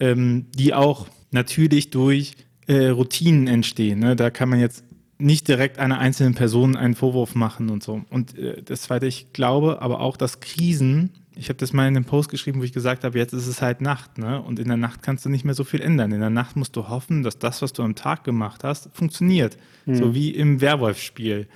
ähm, die auch natürlich durch äh, Routinen entstehen. Ne? Da kann man jetzt nicht direkt einer einzelnen Person einen Vorwurf machen und so. Und äh, das Zweite, ich glaube aber auch, dass Krisen, ich habe das mal in einem Post geschrieben, wo ich gesagt habe, jetzt ist es halt Nacht, ne? Und in der Nacht kannst du nicht mehr so viel ändern. In der Nacht musst du hoffen, dass das, was du am Tag gemacht hast, funktioniert. Mhm. So wie im Werwolf-Spiel.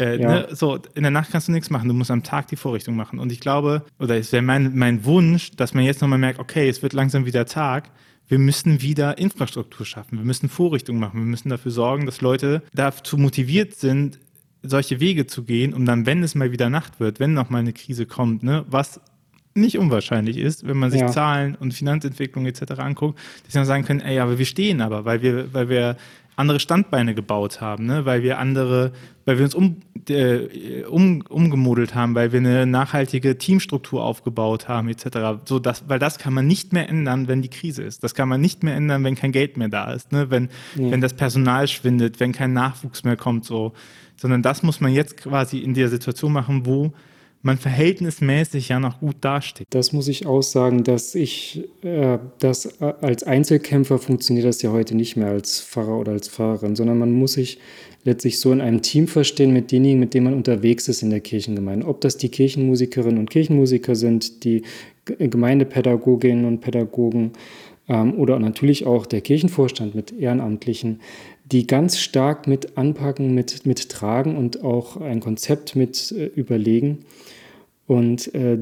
Äh, ja. ne? So, in der Nacht kannst du nichts machen, du musst am Tag die Vorrichtung machen. Und ich glaube, oder es wäre mein, mein Wunsch, dass man jetzt nochmal merkt, okay, es wird langsam wieder Tag wir müssen wieder Infrastruktur schaffen, wir müssen Vorrichtungen machen, wir müssen dafür sorgen, dass Leute dazu motiviert sind, solche Wege zu gehen, um dann, wenn es mal wieder Nacht wird, wenn noch mal eine Krise kommt, ne, was nicht unwahrscheinlich ist, wenn man sich ja. Zahlen und Finanzentwicklung etc. anguckt, dass dann sagen können, ey, aber wir stehen aber, weil wir, weil wir andere Standbeine gebaut haben, ne? weil wir andere, weil wir uns um, äh, um, umgemodelt haben, weil wir eine nachhaltige Teamstruktur aufgebaut haben, etc. So das, weil das kann man nicht mehr ändern, wenn die Krise ist. Das kann man nicht mehr ändern, wenn kein Geld mehr da ist, ne? wenn, ja. wenn das Personal schwindet, wenn kein Nachwuchs mehr kommt, so. Sondern das muss man jetzt quasi in der Situation machen, wo man verhältnismäßig ja noch gut dasteht. Das muss ich auch sagen, dass ich äh, das äh, als Einzelkämpfer funktioniert das ja heute nicht mehr als Pfarrer oder als Pfarrerin, sondern man muss sich letztlich so in einem Team verstehen mit denjenigen, mit denen man unterwegs ist in der Kirchengemeinde. Ob das die Kirchenmusikerinnen und Kirchenmusiker sind, die Gemeindepädagoginnen und Pädagogen ähm, oder natürlich auch der Kirchenvorstand mit Ehrenamtlichen, die ganz stark mit anpacken, mit, mit tragen und auch ein Konzept mit äh, überlegen. Und äh,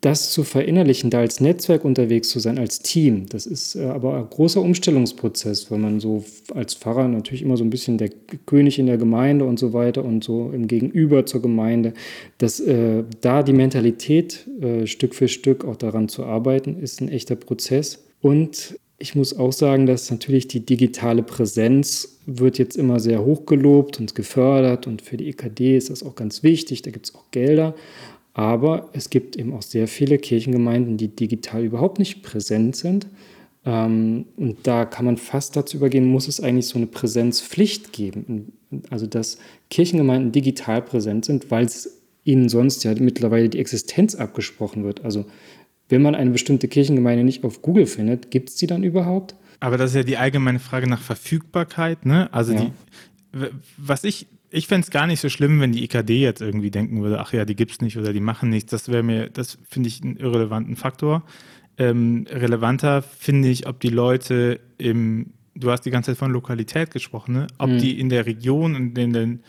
das zu verinnerlichen, da als Netzwerk unterwegs zu sein, als Team, das ist äh, aber ein großer Umstellungsprozess, weil man so als Pfarrer natürlich immer so ein bisschen der König in der Gemeinde und so weiter und so im Gegenüber zur Gemeinde, dass äh, da die Mentalität äh, Stück für Stück auch daran zu arbeiten, ist ein echter Prozess. Und ich muss auch sagen, dass natürlich die digitale Präsenz wird jetzt immer sehr hoch gelobt und gefördert und für die EKD ist das auch ganz wichtig, da gibt es auch Gelder. Aber es gibt eben auch sehr viele Kirchengemeinden, die digital überhaupt nicht präsent sind. Ähm, und da kann man fast dazu übergehen, muss es eigentlich so eine Präsenzpflicht geben. Also dass Kirchengemeinden digital präsent sind, weil es ihnen sonst ja mittlerweile die Existenz abgesprochen wird. Also wenn man eine bestimmte Kirchengemeinde nicht auf Google findet, gibt es die dann überhaupt? Aber das ist ja die allgemeine Frage nach Verfügbarkeit. Ne? Also ja. die, was ich ich fände es gar nicht so schlimm, wenn die EKD jetzt irgendwie denken würde, ach ja, die gibt es nicht oder die machen nichts. Das wäre mir, das finde ich einen irrelevanten Faktor. Ähm, relevanter finde ich, ob die Leute im, du hast die ganze Zeit von Lokalität gesprochen, ne? ob mhm. die in der Region und in den,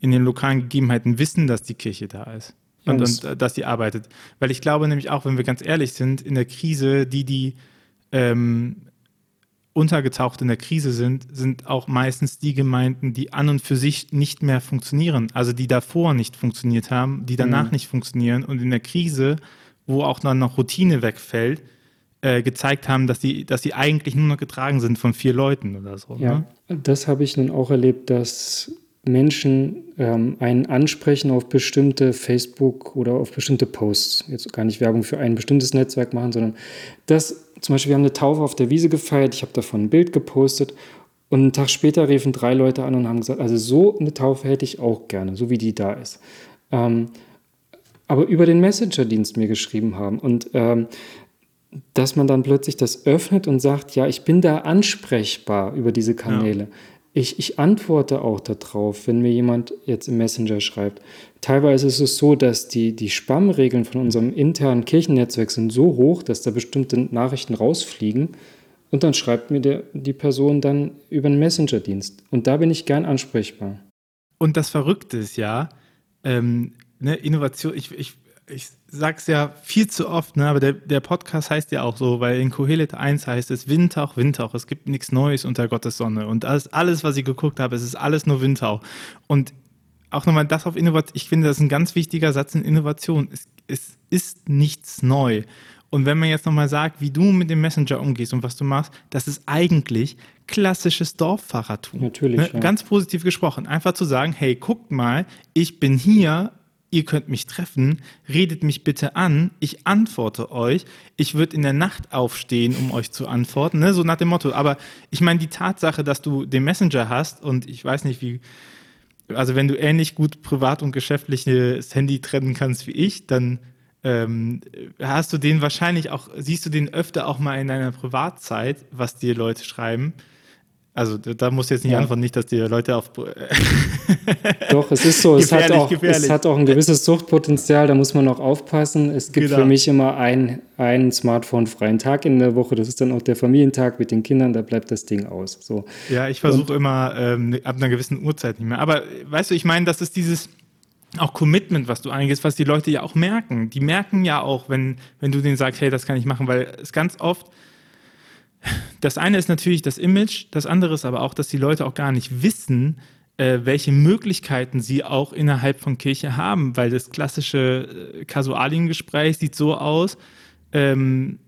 in den lokalen Gegebenheiten wissen, dass die Kirche da ist. Und, und, und dass sie arbeitet. Weil ich glaube nämlich auch, wenn wir ganz ehrlich sind, in der Krise, die, die ähm, untergetaucht in der Krise sind, sind auch meistens die Gemeinden, die an und für sich nicht mehr funktionieren. Also die davor nicht funktioniert haben, die danach mhm. nicht funktionieren und in der Krise, wo auch dann noch Routine wegfällt, äh, gezeigt haben, dass sie, dass sie eigentlich nur noch getragen sind von vier Leuten oder so. Ja, ne? das habe ich nun auch erlebt, dass Menschen ähm, einen ansprechen auf bestimmte Facebook oder auf bestimmte Posts. Jetzt gar nicht Werbung für ein bestimmtes Netzwerk machen, sondern das, zum Beispiel, wir haben eine Taufe auf der Wiese gefeiert, ich habe davon ein Bild gepostet und einen Tag später riefen drei Leute an und haben gesagt, also so eine Taufe hätte ich auch gerne, so wie die da ist. Ähm, aber über den Messenger-Dienst mir geschrieben haben und ähm, dass man dann plötzlich das öffnet und sagt, ja, ich bin da ansprechbar über diese Kanäle. Ja ich, ich antworte auch darauf, wenn mir jemand jetzt im Messenger schreibt. Teilweise ist es so, dass die, die Spam-Regeln von unserem internen Kirchennetzwerk sind so hoch, dass da bestimmte Nachrichten rausfliegen. Und dann schreibt mir der, die Person dann über einen Messenger-Dienst. Und da bin ich gern ansprechbar. Und das Verrückte ist ja, ähm, ne, Innovation, ich, ich, ich sag's ja viel zu oft, ne, aber der, der Podcast heißt ja auch so, weil in Kohelet 1 heißt es Windhauch, Windhauch, es gibt nichts Neues unter Gottes Sonne. Und alles, alles, was ich geguckt habe, es ist alles nur Windhauch. Und auch nochmal das auf Innovation, ich finde, das ist ein ganz wichtiger Satz in Innovation. Es, es ist nichts neu. Und wenn man jetzt nochmal sagt, wie du mit dem Messenger umgehst und was du machst, das ist eigentlich klassisches Dorffahrertum. Natürlich. Ne? Ja. Ganz positiv gesprochen. Einfach zu sagen, hey, guckt mal, ich bin hier, ihr könnt mich treffen, redet mich bitte an, ich antworte euch, ich würde in der Nacht aufstehen, um euch zu antworten, ne? so nach dem Motto. Aber ich meine, die Tatsache, dass du den Messenger hast und ich weiß nicht, wie, also wenn du ähnlich gut privat und geschäftliches Handy trennen kannst wie ich, dann ähm, hast du den wahrscheinlich auch, siehst du den öfter auch mal in deiner Privatzeit, was dir Leute schreiben. Also da muss jetzt nicht ja. antworten, nicht, dass die Leute auf. Doch, es ist so, es hat, auch, es hat auch ein gewisses Suchtpotenzial, da muss man auch aufpassen. Es gibt genau. für mich immer einen, einen Smartphone-freien Tag in der Woche, das ist dann auch der Familientag mit den Kindern, da bleibt das Ding aus. So. Ja, ich versuche immer ähm, ab einer gewissen Uhrzeit nicht mehr. Aber weißt du, ich meine, das ist dieses auch Commitment, was du eingehst, was die Leute ja auch merken. Die merken ja auch, wenn, wenn du denen sagst, hey, das kann ich machen, weil es ganz oft das eine ist natürlich das Image, das andere ist aber auch, dass die Leute auch gar nicht wissen, äh, welche Möglichkeiten sie auch innerhalb von Kirche haben, weil das klassische äh, Kasualiengespräch sieht so aus, ähm,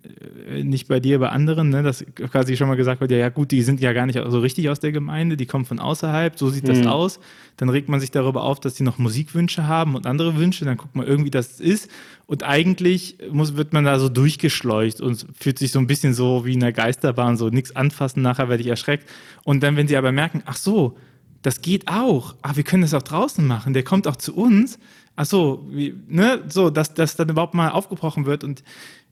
äh, nicht bei dir, bei anderen, ne, dass quasi schon mal gesagt wird, ja, ja gut, die sind ja gar nicht so richtig aus der Gemeinde, die kommen von außerhalb, so sieht mhm. das aus. Dann regt man sich darüber auf, dass sie noch Musikwünsche haben und andere Wünsche, dann guckt man irgendwie, das ist. Und eigentlich muss, wird man da so durchgeschleucht und fühlt sich so ein bisschen so wie in der Geisterbahn, so nichts anfassen, nachher werde ich erschreckt. Und dann, wenn sie aber merken, ach so, das geht auch, ah, wir können das auch draußen machen, der kommt auch zu uns, ach so, wie, ne, so, dass das dann überhaupt mal aufgebrochen wird und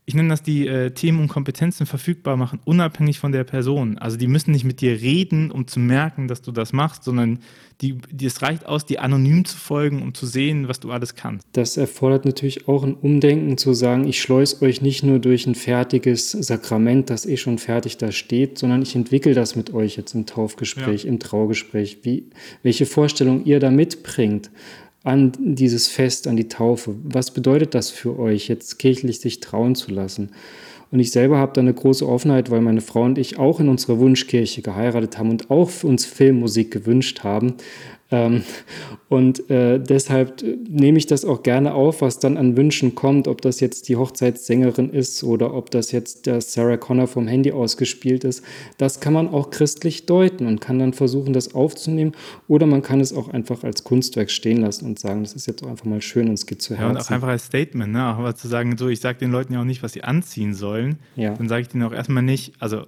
ich nenne das die äh, Themen und Kompetenzen verfügbar machen, unabhängig von der Person. Also die müssen nicht mit dir reden, um zu merken, dass du das machst, sondern die, die, es reicht aus, dir anonym zu folgen, um zu sehen, was du alles kannst. Das erfordert natürlich auch ein Umdenken zu sagen, ich schleuse euch nicht nur durch ein fertiges Sakrament, das eh schon fertig da steht, sondern ich entwickle das mit euch jetzt im Taufgespräch, ja. im Traugespräch, wie, welche Vorstellung ihr da mitbringt an dieses Fest, an die Taufe. Was bedeutet das für euch, jetzt kirchlich sich trauen zu lassen? Und ich selber habe da eine große Offenheit, weil meine Frau und ich auch in unserer Wunschkirche geheiratet haben und auch für uns Filmmusik gewünscht haben. Ähm, und äh, deshalb nehme ich das auch gerne auf, was dann an Wünschen kommt, ob das jetzt die Hochzeitssängerin ist oder ob das jetzt der Sarah Connor vom Handy ausgespielt ist. Das kann man auch christlich deuten und kann dann versuchen, das aufzunehmen. Oder man kann es auch einfach als Kunstwerk stehen lassen und sagen, das ist jetzt auch einfach mal schön und es geht zu Herzen. Ja, und auch einfach als Statement, ne? auch zu sagen, so, ich sage den Leuten ja auch nicht, was sie anziehen sollen. Ja. Dann sage ich denen auch erstmal nicht, also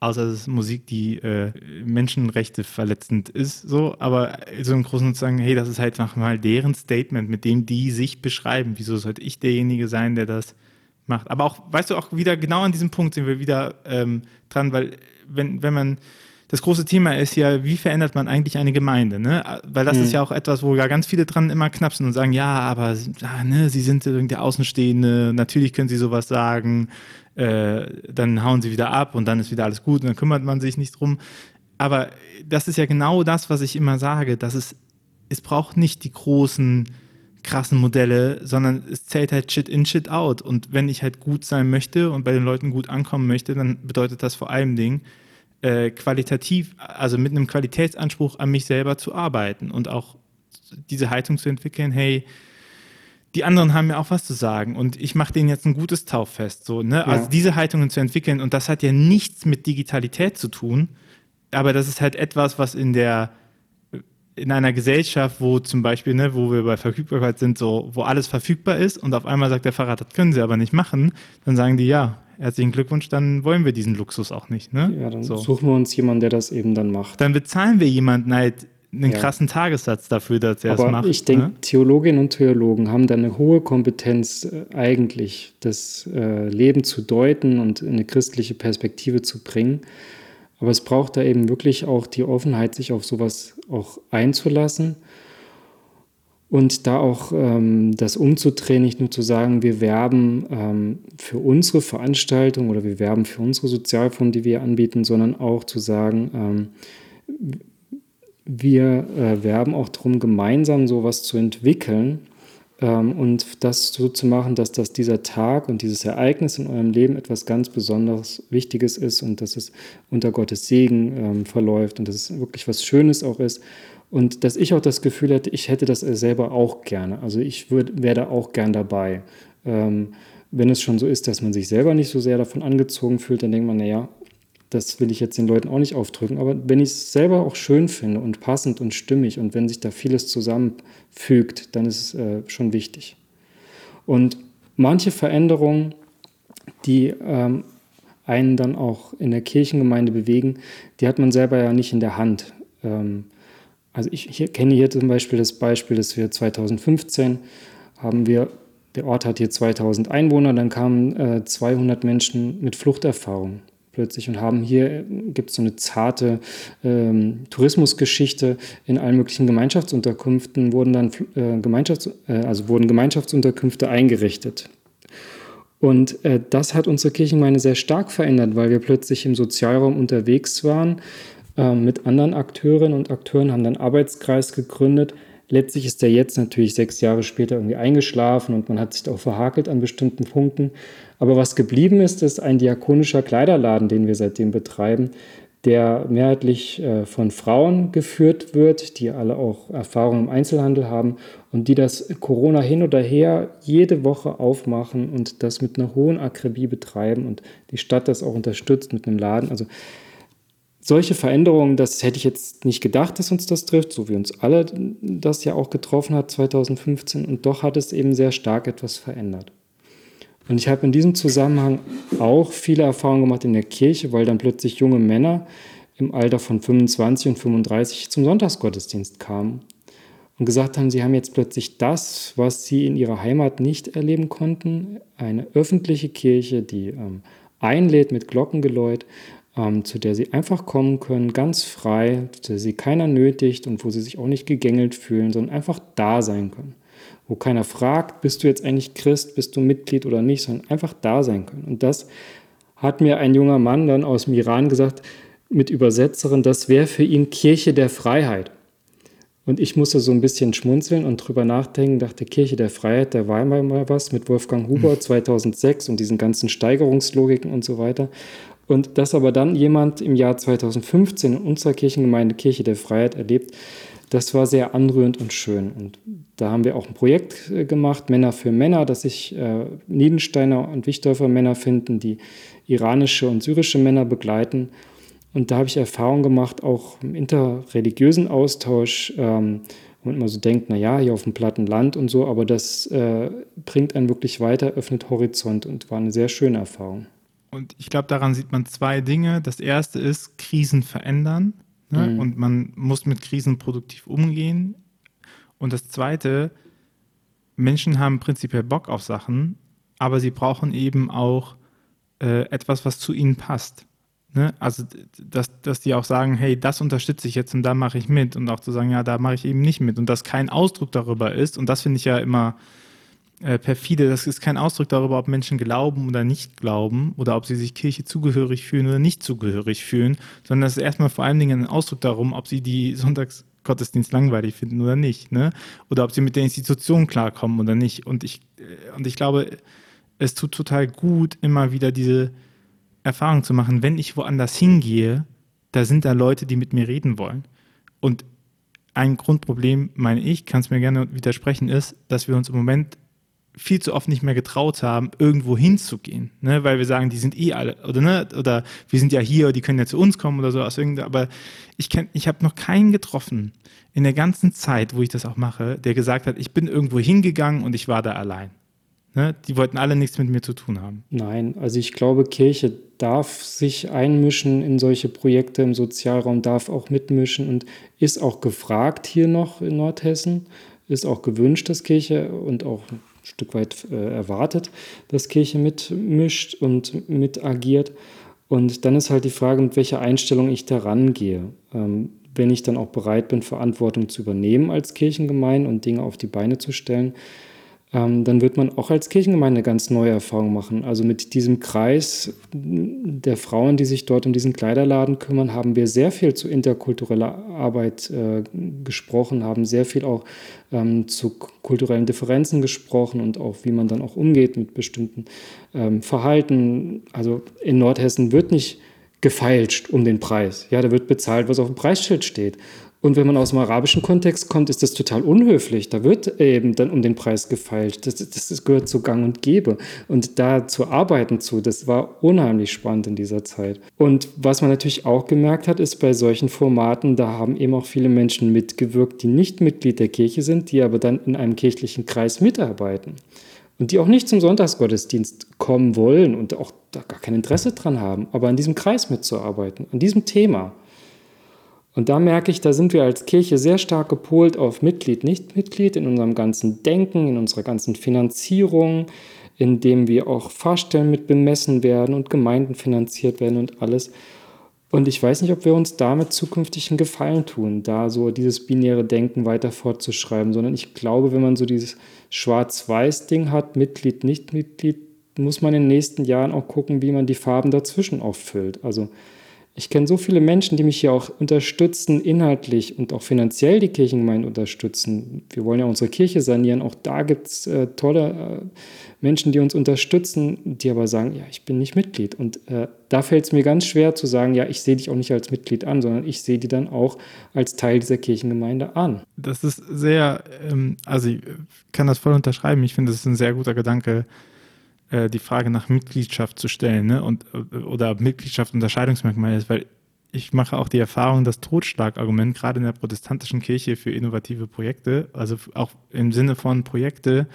außer es ist Musik, die äh, Menschenrechte verletzend ist, so, aber so im Großen und sagen, hey, das ist halt mal deren Statement, mit dem die sich beschreiben. Wieso sollte ich derjenige sein, der das macht? Aber auch, weißt du, auch wieder genau an diesem Punkt sind wir wieder ähm, dran, weil wenn, wenn man das große Thema ist ja, wie verändert man eigentlich eine Gemeinde? Ne? Weil das mhm. ist ja auch etwas, wo ja ganz viele dran immer knapsen und sagen, ja, aber ah, ne, sie sind irgendwie Außenstehende, natürlich können sie sowas sagen, äh, dann hauen sie wieder ab und dann ist wieder alles gut und dann kümmert man sich nicht drum. Aber das ist ja genau das, was ich immer sage, dass es, es braucht nicht die großen, krassen Modelle, sondern es zählt halt Shit in, Shit out. Und wenn ich halt gut sein möchte und bei den Leuten gut ankommen möchte, dann bedeutet das vor allem Ding, äh, qualitativ, also mit einem Qualitätsanspruch an mich selber zu arbeiten und auch diese Haltung zu entwickeln, hey, die anderen haben ja auch was zu sagen und ich mache denen jetzt ein gutes Tauffest. So, ne? Ja. Also diese Haltungen zu entwickeln und das hat ja nichts mit Digitalität zu tun, aber das ist halt etwas, was in der in einer Gesellschaft, wo zum Beispiel, ne, wo wir bei Verfügbarkeit sind, so, wo alles verfügbar ist und auf einmal sagt der Fahrer, das können sie aber nicht machen, dann sagen die, ja, herzlichen Glückwunsch, dann wollen wir diesen Luxus auch nicht. Ne? Ja, dann so. suchen wir uns jemanden, der das eben dann macht. Dann bezahlen wir jemanden halt einen ja. krassen Tagessatz dafür, dass er es macht. Ich denke, ne? Theologinnen und Theologen haben da eine hohe Kompetenz, äh, eigentlich das äh, Leben zu deuten und in eine christliche Perspektive zu bringen. Aber es braucht da eben wirklich auch die Offenheit, sich auf sowas auch einzulassen und da auch ähm, das umzudrehen, nicht nur zu sagen, wir werben ähm, für unsere Veranstaltung oder wir werben für unsere Sozialform, die wir anbieten, sondern auch zu sagen, ähm, wir äh, werben auch darum, gemeinsam sowas zu entwickeln ähm, und das so zu machen, dass das dieser Tag und dieses Ereignis in eurem Leben etwas ganz Besonderes, Wichtiges ist und dass es unter Gottes Segen ähm, verläuft und dass es wirklich was Schönes auch ist. Und dass ich auch das Gefühl hätte, ich hätte das selber auch gerne. Also ich wäre da auch gern dabei. Ähm, wenn es schon so ist, dass man sich selber nicht so sehr davon angezogen fühlt, dann denkt man, naja, das will ich jetzt den Leuten auch nicht aufdrücken. Aber wenn ich es selber auch schön finde und passend und stimmig und wenn sich da vieles zusammenfügt, dann ist es äh, schon wichtig. Und manche Veränderungen, die ähm, einen dann auch in der Kirchengemeinde bewegen, die hat man selber ja nicht in der Hand. Ähm, also ich hier, kenne hier zum Beispiel das Beispiel, dass wir 2015 haben wir, der Ort hat hier 2000 Einwohner, dann kamen äh, 200 Menschen mit Fluchterfahrung plötzlich und haben hier, gibt es so eine zarte ähm, Tourismusgeschichte in allen möglichen Gemeinschaftsunterkünften, wurden dann äh, Gemeinschafts-, äh, also wurden Gemeinschaftsunterkünfte eingerichtet. Und äh, das hat unsere Kirchengemeinde sehr stark verändert, weil wir plötzlich im Sozialraum unterwegs waren äh, mit anderen Akteurinnen und Akteuren, haben dann Arbeitskreis gegründet. Letztlich ist der jetzt natürlich sechs Jahre später irgendwie eingeschlafen und man hat sich auch verhakelt an bestimmten Punkten. Aber was geblieben ist, ist ein diakonischer Kleiderladen, den wir seitdem betreiben, der mehrheitlich äh, von Frauen geführt wird, die alle auch Erfahrung im Einzelhandel haben und die das Corona hin oder her jede Woche aufmachen und das mit einer hohen Akribie betreiben und die Stadt das auch unterstützt mit einem Laden. Also solche Veränderungen, das hätte ich jetzt nicht gedacht, dass uns das trifft, so wie uns alle das ja auch getroffen hat 2015 und doch hat es eben sehr stark etwas verändert. Und ich habe in diesem Zusammenhang auch viele Erfahrungen gemacht in der Kirche, weil dann plötzlich junge Männer im Alter von 25 und 35 zum Sonntagsgottesdienst kamen und gesagt haben, sie haben jetzt plötzlich das, was sie in ihrer Heimat nicht erleben konnten, eine öffentliche Kirche, die ähm, einlädt mit Glockengeläut, ähm, zu der sie einfach kommen können, ganz frei, zu der sie keiner nötigt und wo sie sich auch nicht gegängelt fühlen, sondern einfach da sein können. Wo keiner fragt, bist du jetzt eigentlich Christ, bist du Mitglied oder nicht, sondern einfach da sein können. Und das hat mir ein junger Mann dann aus dem Iran gesagt, mit Übersetzerin, das wäre für ihn Kirche der Freiheit. Und ich musste so ein bisschen schmunzeln und drüber nachdenken, dachte, Kirche der Freiheit, da war mal was mit Wolfgang Huber 2006 hm. und diesen ganzen Steigerungslogiken und so weiter. Und dass aber dann jemand im Jahr 2015 in unserer Kirchengemeinde Kirche der Freiheit erlebt, das war sehr anrührend und schön. Und da haben wir auch ein Projekt äh, gemacht, Männer für Männer, dass sich äh, Niedensteiner und Wichtdorfer Männer finden, die iranische und syrische Männer begleiten. Und da habe ich Erfahrungen gemacht, auch im interreligiösen Austausch, ähm, wo man immer so denkt, naja, hier auf dem platten Land und so, aber das äh, bringt einen wirklich weiter, öffnet Horizont und war eine sehr schöne Erfahrung. Und ich glaube, daran sieht man zwei Dinge. Das erste ist Krisen verändern. Ne? Mhm. Und man muss mit Krisen produktiv umgehen. Und das zweite, Menschen haben prinzipiell Bock auf Sachen, aber sie brauchen eben auch äh, etwas, was zu ihnen passt. Ne? Also, dass, dass die auch sagen, hey, das unterstütze ich jetzt und da mache ich mit. Und auch zu sagen, ja, da mache ich eben nicht mit. Und dass kein Ausdruck darüber ist. Und das finde ich ja immer äh, perfide. Das ist kein Ausdruck darüber, ob Menschen glauben oder nicht glauben oder ob sie sich Kirche zugehörig fühlen oder nicht zugehörig fühlen, sondern das ist erstmal vor allen Dingen ein Ausdruck darum, ob sie die Sonntagsgottesdienst langweilig finden oder nicht, ne? Oder ob sie mit der Institution klarkommen oder nicht. Und ich, äh, und ich glaube, es tut total gut, immer wieder diese Erfahrung zu machen, wenn ich woanders hingehe, da sind da Leute, die mit mir reden wollen. Und ein Grundproblem, meine ich, kann es mir gerne widersprechen, ist, dass wir uns im Moment viel zu oft nicht mehr getraut haben, irgendwo hinzugehen, ne? weil wir sagen, die sind eh alle oder ne? oder wir sind ja hier, die können ja zu uns kommen oder so aus. Aber ich ich habe noch keinen getroffen in der ganzen Zeit, wo ich das auch mache, der gesagt hat, ich bin irgendwo hingegangen und ich war da allein. Ne? Die wollten alle nichts mit mir zu tun haben. Nein, also ich glaube, Kirche darf sich einmischen in solche Projekte im Sozialraum, darf auch mitmischen und ist auch gefragt hier noch in Nordhessen, ist auch gewünscht, dass Kirche und auch Stück weit äh, erwartet, dass Kirche mitmischt und mit agiert. Und dann ist halt die Frage, mit welcher Einstellung ich da rangehe. Ähm, wenn ich dann auch bereit bin, Verantwortung zu übernehmen als Kirchengemeinde und Dinge auf die Beine zu stellen, ähm, dann wird man auch als Kirchengemeinde ganz neue Erfahrung machen. Also mit diesem Kreis der Frauen, die sich dort um diesen Kleiderladen kümmern, haben wir sehr viel zu interkultureller Arbeit äh, gesprochen, haben sehr viel auch ähm, zu kulturellen Differenzen gesprochen und auch, wie man dann auch umgeht mit bestimmten ähm, Verhalten. Also in Nordhessen wird nicht gefeilscht um den Preis. Ja, da wird bezahlt, was auf dem Preisschild steht. Und wenn man aus dem arabischen Kontext kommt, ist das total unhöflich. Da wird eben dann um den Preis gefeilt. Das, das, das gehört zu Gang und Gäbe. Und da zu arbeiten zu, das war unheimlich spannend in dieser Zeit. Und was man natürlich auch gemerkt hat, ist bei solchen Formaten, da haben eben auch viele Menschen mitgewirkt, die nicht Mitglied der Kirche sind, die aber dann in einem kirchlichen Kreis mitarbeiten. Und die auch nicht zum Sonntagsgottesdienst kommen wollen und auch da gar kein Interesse dran haben, aber an diesem Kreis mitzuarbeiten, an diesem Thema. Und da merke ich, da sind wir als Kirche sehr stark gepolt auf Mitglied, Nicht-Mitglied in unserem ganzen Denken, in unserer ganzen Finanzierung, indem wir auch Fahrstellen mit bemessen werden und Gemeinden finanziert werden und alles. Und ich weiß nicht, ob wir uns damit zukünftig einen Gefallen tun, da so dieses binäre Denken weiter fortzuschreiben, sondern ich glaube, wenn man so dieses Schwarz-Weiß-Ding hat, Mitglied, Nicht-Mitglied, muss man in den nächsten Jahren auch gucken, wie man die Farben dazwischen auffüllt. Also ich kenne so viele Menschen, die mich hier auch unterstützen, inhaltlich und auch finanziell die Kirchengemeinde unterstützen. Wir wollen ja unsere Kirche sanieren. Auch da gibt es äh, tolle äh, Menschen, die uns unterstützen, die aber sagen, ja, ich bin nicht Mitglied. Und äh, da fällt es mir ganz schwer zu sagen, ja, ich sehe dich auch nicht als Mitglied an, sondern ich sehe die dann auch als Teil dieser Kirchengemeinde an. Das ist sehr, ähm, also ich kann das voll unterschreiben. Ich finde, das ist ein sehr guter Gedanke äh, die Frage nach Mitgliedschaft zu stellen ne? und, oder Mitgliedschaft Unterscheidungsmerkmal ist, weil ich mache auch die Erfahrung, das Totschlagargument gerade in der protestantischen Kirche für innovative Projekte, also auch im Sinne von Projekte,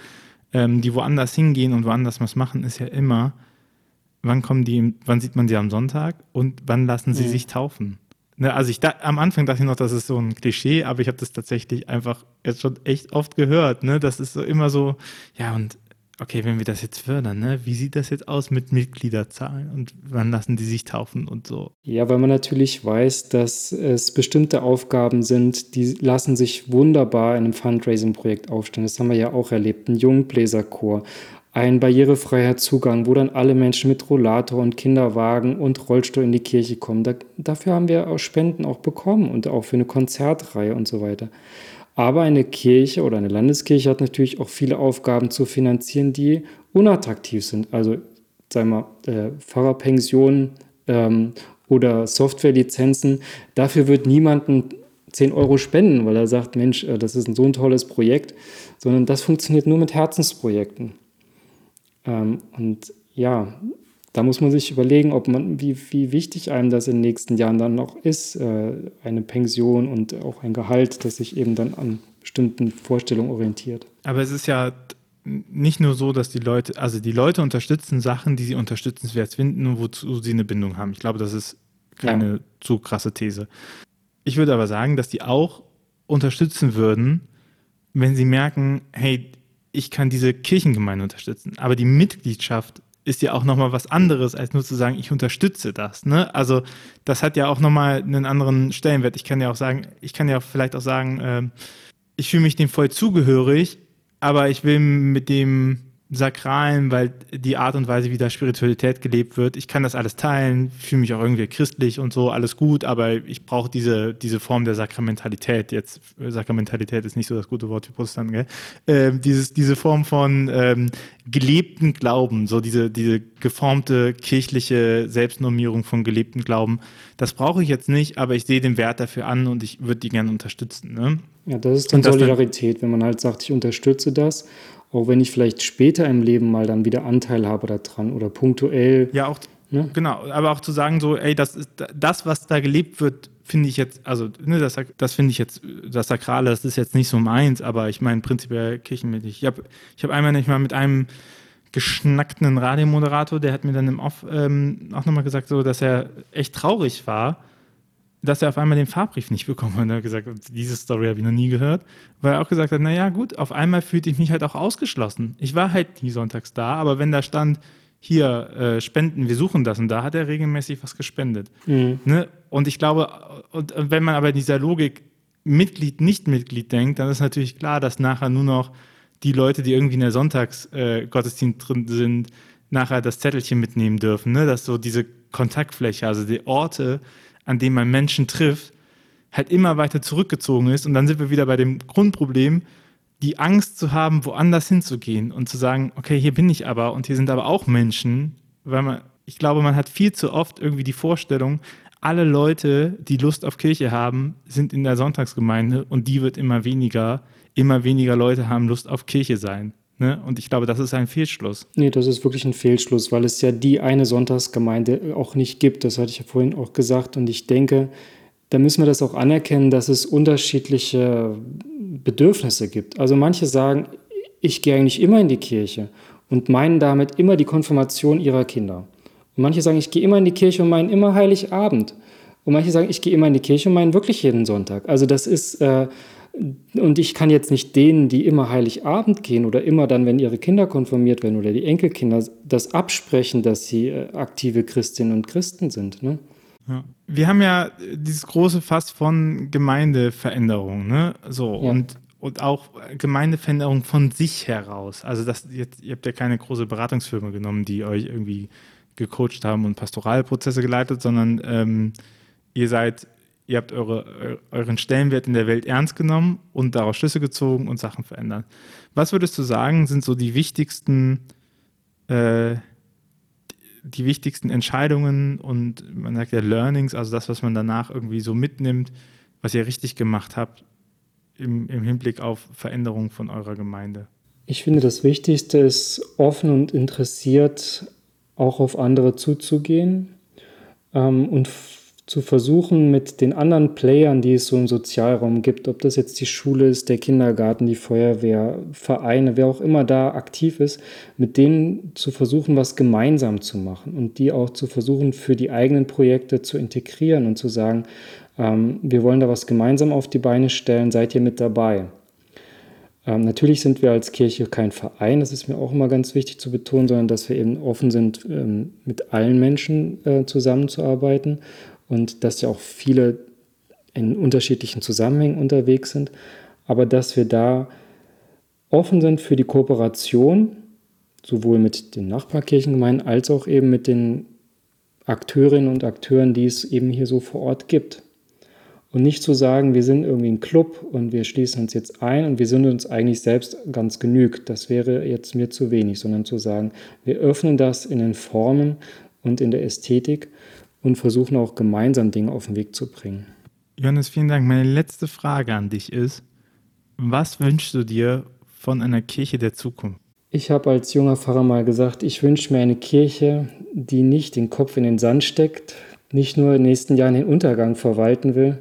ähm, die woanders hingehen und woanders was machen, ist ja immer, wann kommen die, wann sieht man sie am Sonntag und wann lassen sie mhm. sich taufen? Ne, also ich da, am Anfang dachte ich noch, das ist so ein Klischee, aber ich habe das tatsächlich einfach jetzt schon echt oft gehört. Ne? Das ist so immer so, ja, und okay, wenn wir das jetzt fördern, ne, wie sieht das jetzt aus mit Mitgliederzahlen und wann lassen die sich taufen und so? Ja, weil man natürlich weiß, dass es bestimmte Aufgaben sind, die lassen sich wunderbar in einem Fundraising-Projekt aufstellen. Das haben wir ja auch erlebt. Ein Jungbläserchor, ein barrierefreier Zugang, wo dann alle Menschen mit Rollator und Kinderwagen und Rollstuhl in die Kirche kommen. Da, dafür haben wir auch Spenden auch bekommen und auch für eine Konzertreihe und so weiter. Aber eine Kirche oder eine Landeskirche hat natürlich auch viele Aufgaben zu finanzieren, die unattraktiv sind. Also, sagen wir äh, Pfarrerpensionen ähm, oder Softwarelizenzen. Dafür wird niemanden 10 Euro spenden, weil er sagt, Mensch, äh, das ist ein so ein tolles Projekt, sondern das funktioniert nur mit Herzensprojekten. Ähm, und ja, da muss man sich überlegen, ob man, wie, wie wichtig einem das in den nächsten Jahren dann noch ist, äh, eine Pension und auch ein Gehalt, das sich eben dann an bestimmten Vorstellungen orientiert. Aber es ist ja nicht nur so, dass die Leute, also die Leute unterstützen Sachen, die sie unterstützenswert finden und wozu sie eine Bindung haben. Ich glaube, das ist keine ja. zu krasse These. Ich würde aber sagen, dass die auch unterstützen würden, wenn sie merken, hey, ich kann diese Kirchengemeinde unterstützen. Aber die Mitgliedschaft ist ja auch nochmal was anderes, als nur zu sagen, ich unterstütze das. Ne? Also das hat ja auch nochmal einen anderen Stellenwert. Ich kann ja auch sagen, ich kann ja vielleicht auch sagen, äh, ich fühle mich dem voll zugehörig, aber ich will mit dem Sakralen, weil die Art und Weise, wie da Spiritualität gelebt wird, ich kann das alles teilen, fühle mich auch irgendwie christlich und so, alles gut, aber ich brauche diese, diese Form der Sakramentalität. Jetzt, Sakramentalität ist nicht so das gute Wort für Protestanten, gell? Ähm, dieses, diese Form von ähm, gelebten Glauben, so diese, diese geformte kirchliche Selbstnormierung von gelebten Glauben, das brauche ich jetzt nicht, aber ich sehe den Wert dafür an und ich würde die gerne unterstützen. Ne? Ja, das ist dann Solidarität, wenn man halt sagt, ich unterstütze das auch wenn ich vielleicht später im Leben mal dann wieder Anteil habe daran oder punktuell. Ja, auch, ne? genau, aber auch zu sagen so, ey, das ist das, was da gelebt wird, finde ich jetzt, also ne, das, das finde ich jetzt, das Sakrale, das ist jetzt nicht so meins, aber ich meine prinzipiell kirchenmäßig. Ich habe ich hab einmal nicht mal mit einem geschnackten Radiomoderator, der hat mir dann im Off ähm, auch nochmal gesagt, so, dass er echt traurig war, dass er auf einmal den Fahrbrief nicht bekommen hat. Und er hat gesagt, diese Story habe ich noch nie gehört, weil er auch gesagt hat, naja gut, auf einmal fühlte ich mich halt auch ausgeschlossen. Ich war halt nie sonntags da, aber wenn da stand, hier äh, spenden, wir suchen das und da hat er regelmäßig was gespendet. Mhm. Ne? Und ich glaube, und, und wenn man aber in dieser Logik Mitglied, nicht Mitglied denkt, dann ist natürlich klar, dass nachher nur noch die Leute, die irgendwie in der Sonntagsgottesdienst äh, drin sind, nachher das Zettelchen mitnehmen dürfen. Ne? Dass so diese Kontaktfläche, also die Orte, an denen man Menschen trifft, halt immer weiter zurückgezogen ist. Und dann sind wir wieder bei dem Grundproblem, die Angst zu haben, woanders hinzugehen und zu sagen, okay, hier bin ich aber und hier sind aber auch Menschen, weil man, ich glaube, man hat viel zu oft irgendwie die Vorstellung, alle Leute, die Lust auf Kirche haben, sind in der Sonntagsgemeinde und die wird immer weniger. Immer weniger Leute haben Lust auf Kirche sein. Ne? Und ich glaube, das ist ein Fehlschluss. Nee, das ist wirklich ein Fehlschluss, weil es ja die eine Sonntagsgemeinde auch nicht gibt. Das hatte ich ja vorhin auch gesagt. Und ich denke, da müssen wir das auch anerkennen, dass es unterschiedliche Bedürfnisse gibt. Also manche sagen, ich gehe eigentlich immer in die Kirche und meinen damit immer die Konfirmation ihrer Kinder. Und manche sagen, ich gehe immer in die Kirche und meinen immer Heiligabend. Und manche sagen, ich gehe immer in die Kirche und meinen wirklich jeden Sonntag. Also das ist, äh, und ich kann jetzt nicht denen, die immer Heiligabend gehen oder immer dann, wenn ihre Kinder konfirmiert werden oder die Enkelkinder, das absprechen, dass sie äh, aktive Christinnen und Christen sind. Ne? Ja. Wir haben ja dieses große Fass von Gemeindeveränderung, ne? So ja. und und auch Gemeindeveränderung von sich heraus. Also das jetzt, ihr habt ja keine große Beratungsfirma genommen, die euch irgendwie gecoacht haben und Pastoralprozesse geleitet, sondern ähm, ihr seid, ihr habt eure, euren Stellenwert in der Welt ernst genommen und daraus Schlüsse gezogen und Sachen verändert. Was würdest du sagen, sind so die wichtigsten, äh, die wichtigsten Entscheidungen und man sagt ja Learnings, also das, was man danach irgendwie so mitnimmt, was ihr richtig gemacht habt im, im Hinblick auf Veränderung von eurer Gemeinde? Ich finde, das Wichtigste ist, offen und interessiert auch auf andere zuzugehen ähm, und zu versuchen, mit den anderen Playern, die es so im Sozialraum gibt, ob das jetzt die Schule ist, der Kindergarten, die Feuerwehr, Vereine, wer auch immer da aktiv ist, mit denen zu versuchen, was gemeinsam zu machen und die auch zu versuchen, für die eigenen Projekte zu integrieren und zu sagen, ähm, wir wollen da was gemeinsam auf die Beine stellen, seid ihr mit dabei? Ähm, natürlich sind wir als Kirche kein Verein, das ist mir auch immer ganz wichtig zu betonen, sondern dass wir eben offen sind, ähm, mit allen Menschen äh, zusammenzuarbeiten und dass ja auch viele in unterschiedlichen Zusammenhängen unterwegs sind, aber dass wir da offen sind für die Kooperation, sowohl mit den Nachbarkirchengemeinden als auch eben mit den Akteurinnen und Akteuren, die es eben hier so vor Ort gibt. Und nicht zu sagen, wir sind irgendwie ein Club und wir schließen uns jetzt ein und wir sind uns eigentlich selbst ganz genügt. Das wäre jetzt mir zu wenig, sondern zu sagen, wir öffnen das in den Formen und in der Ästhetik und versuchen auch gemeinsam Dinge auf den Weg zu bringen. Johannes, vielen Dank. Meine letzte Frage an dich ist, was wünschst du dir von einer Kirche der Zukunft? Ich habe als junger Pfarrer mal gesagt, ich wünsche mir eine Kirche, die nicht den Kopf in den Sand steckt, nicht nur in den nächsten Jahren den Untergang verwalten will,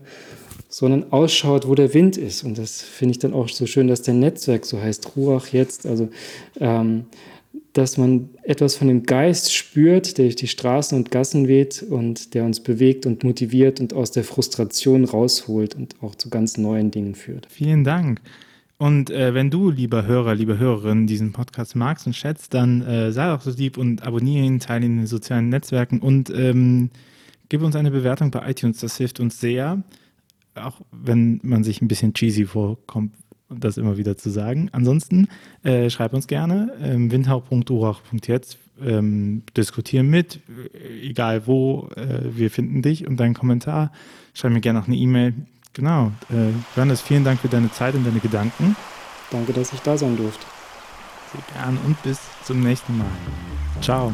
sondern ausschaut, wo der Wind ist. Und das finde ich dann auch so schön, dass der Netzwerk so heißt, Ruach jetzt, also ähm, dass man etwas von dem Geist spürt, der durch die Straßen und Gassen weht und der uns bewegt und motiviert und aus der Frustration rausholt und auch zu ganz neuen Dingen führt. Vielen Dank. Und äh, wenn du, lieber Hörer, liebe Hörerin, diesen Podcast magst und schätzt, dann äh, sei doch so lieb und abonniere ihn, teile ihn in den sozialen Netzwerken und ähm, Gib uns eine Bewertung bei iTunes, das hilft uns sehr. Auch wenn man sich ein bisschen cheesy vorkommt, das immer wieder zu sagen. Ansonsten äh, schreib uns gerne ähm, windhauch.urach.jetzt, ähm, diskutieren mit, äh, egal wo, äh, wir finden dich und deinen Kommentar. Schreib mir gerne noch eine E-Mail. Genau. Äh, Johannes, vielen Dank für deine Zeit und deine Gedanken. Danke, dass ich da sein durfte. Sehr gern und bis zum nächsten Mal. Ciao.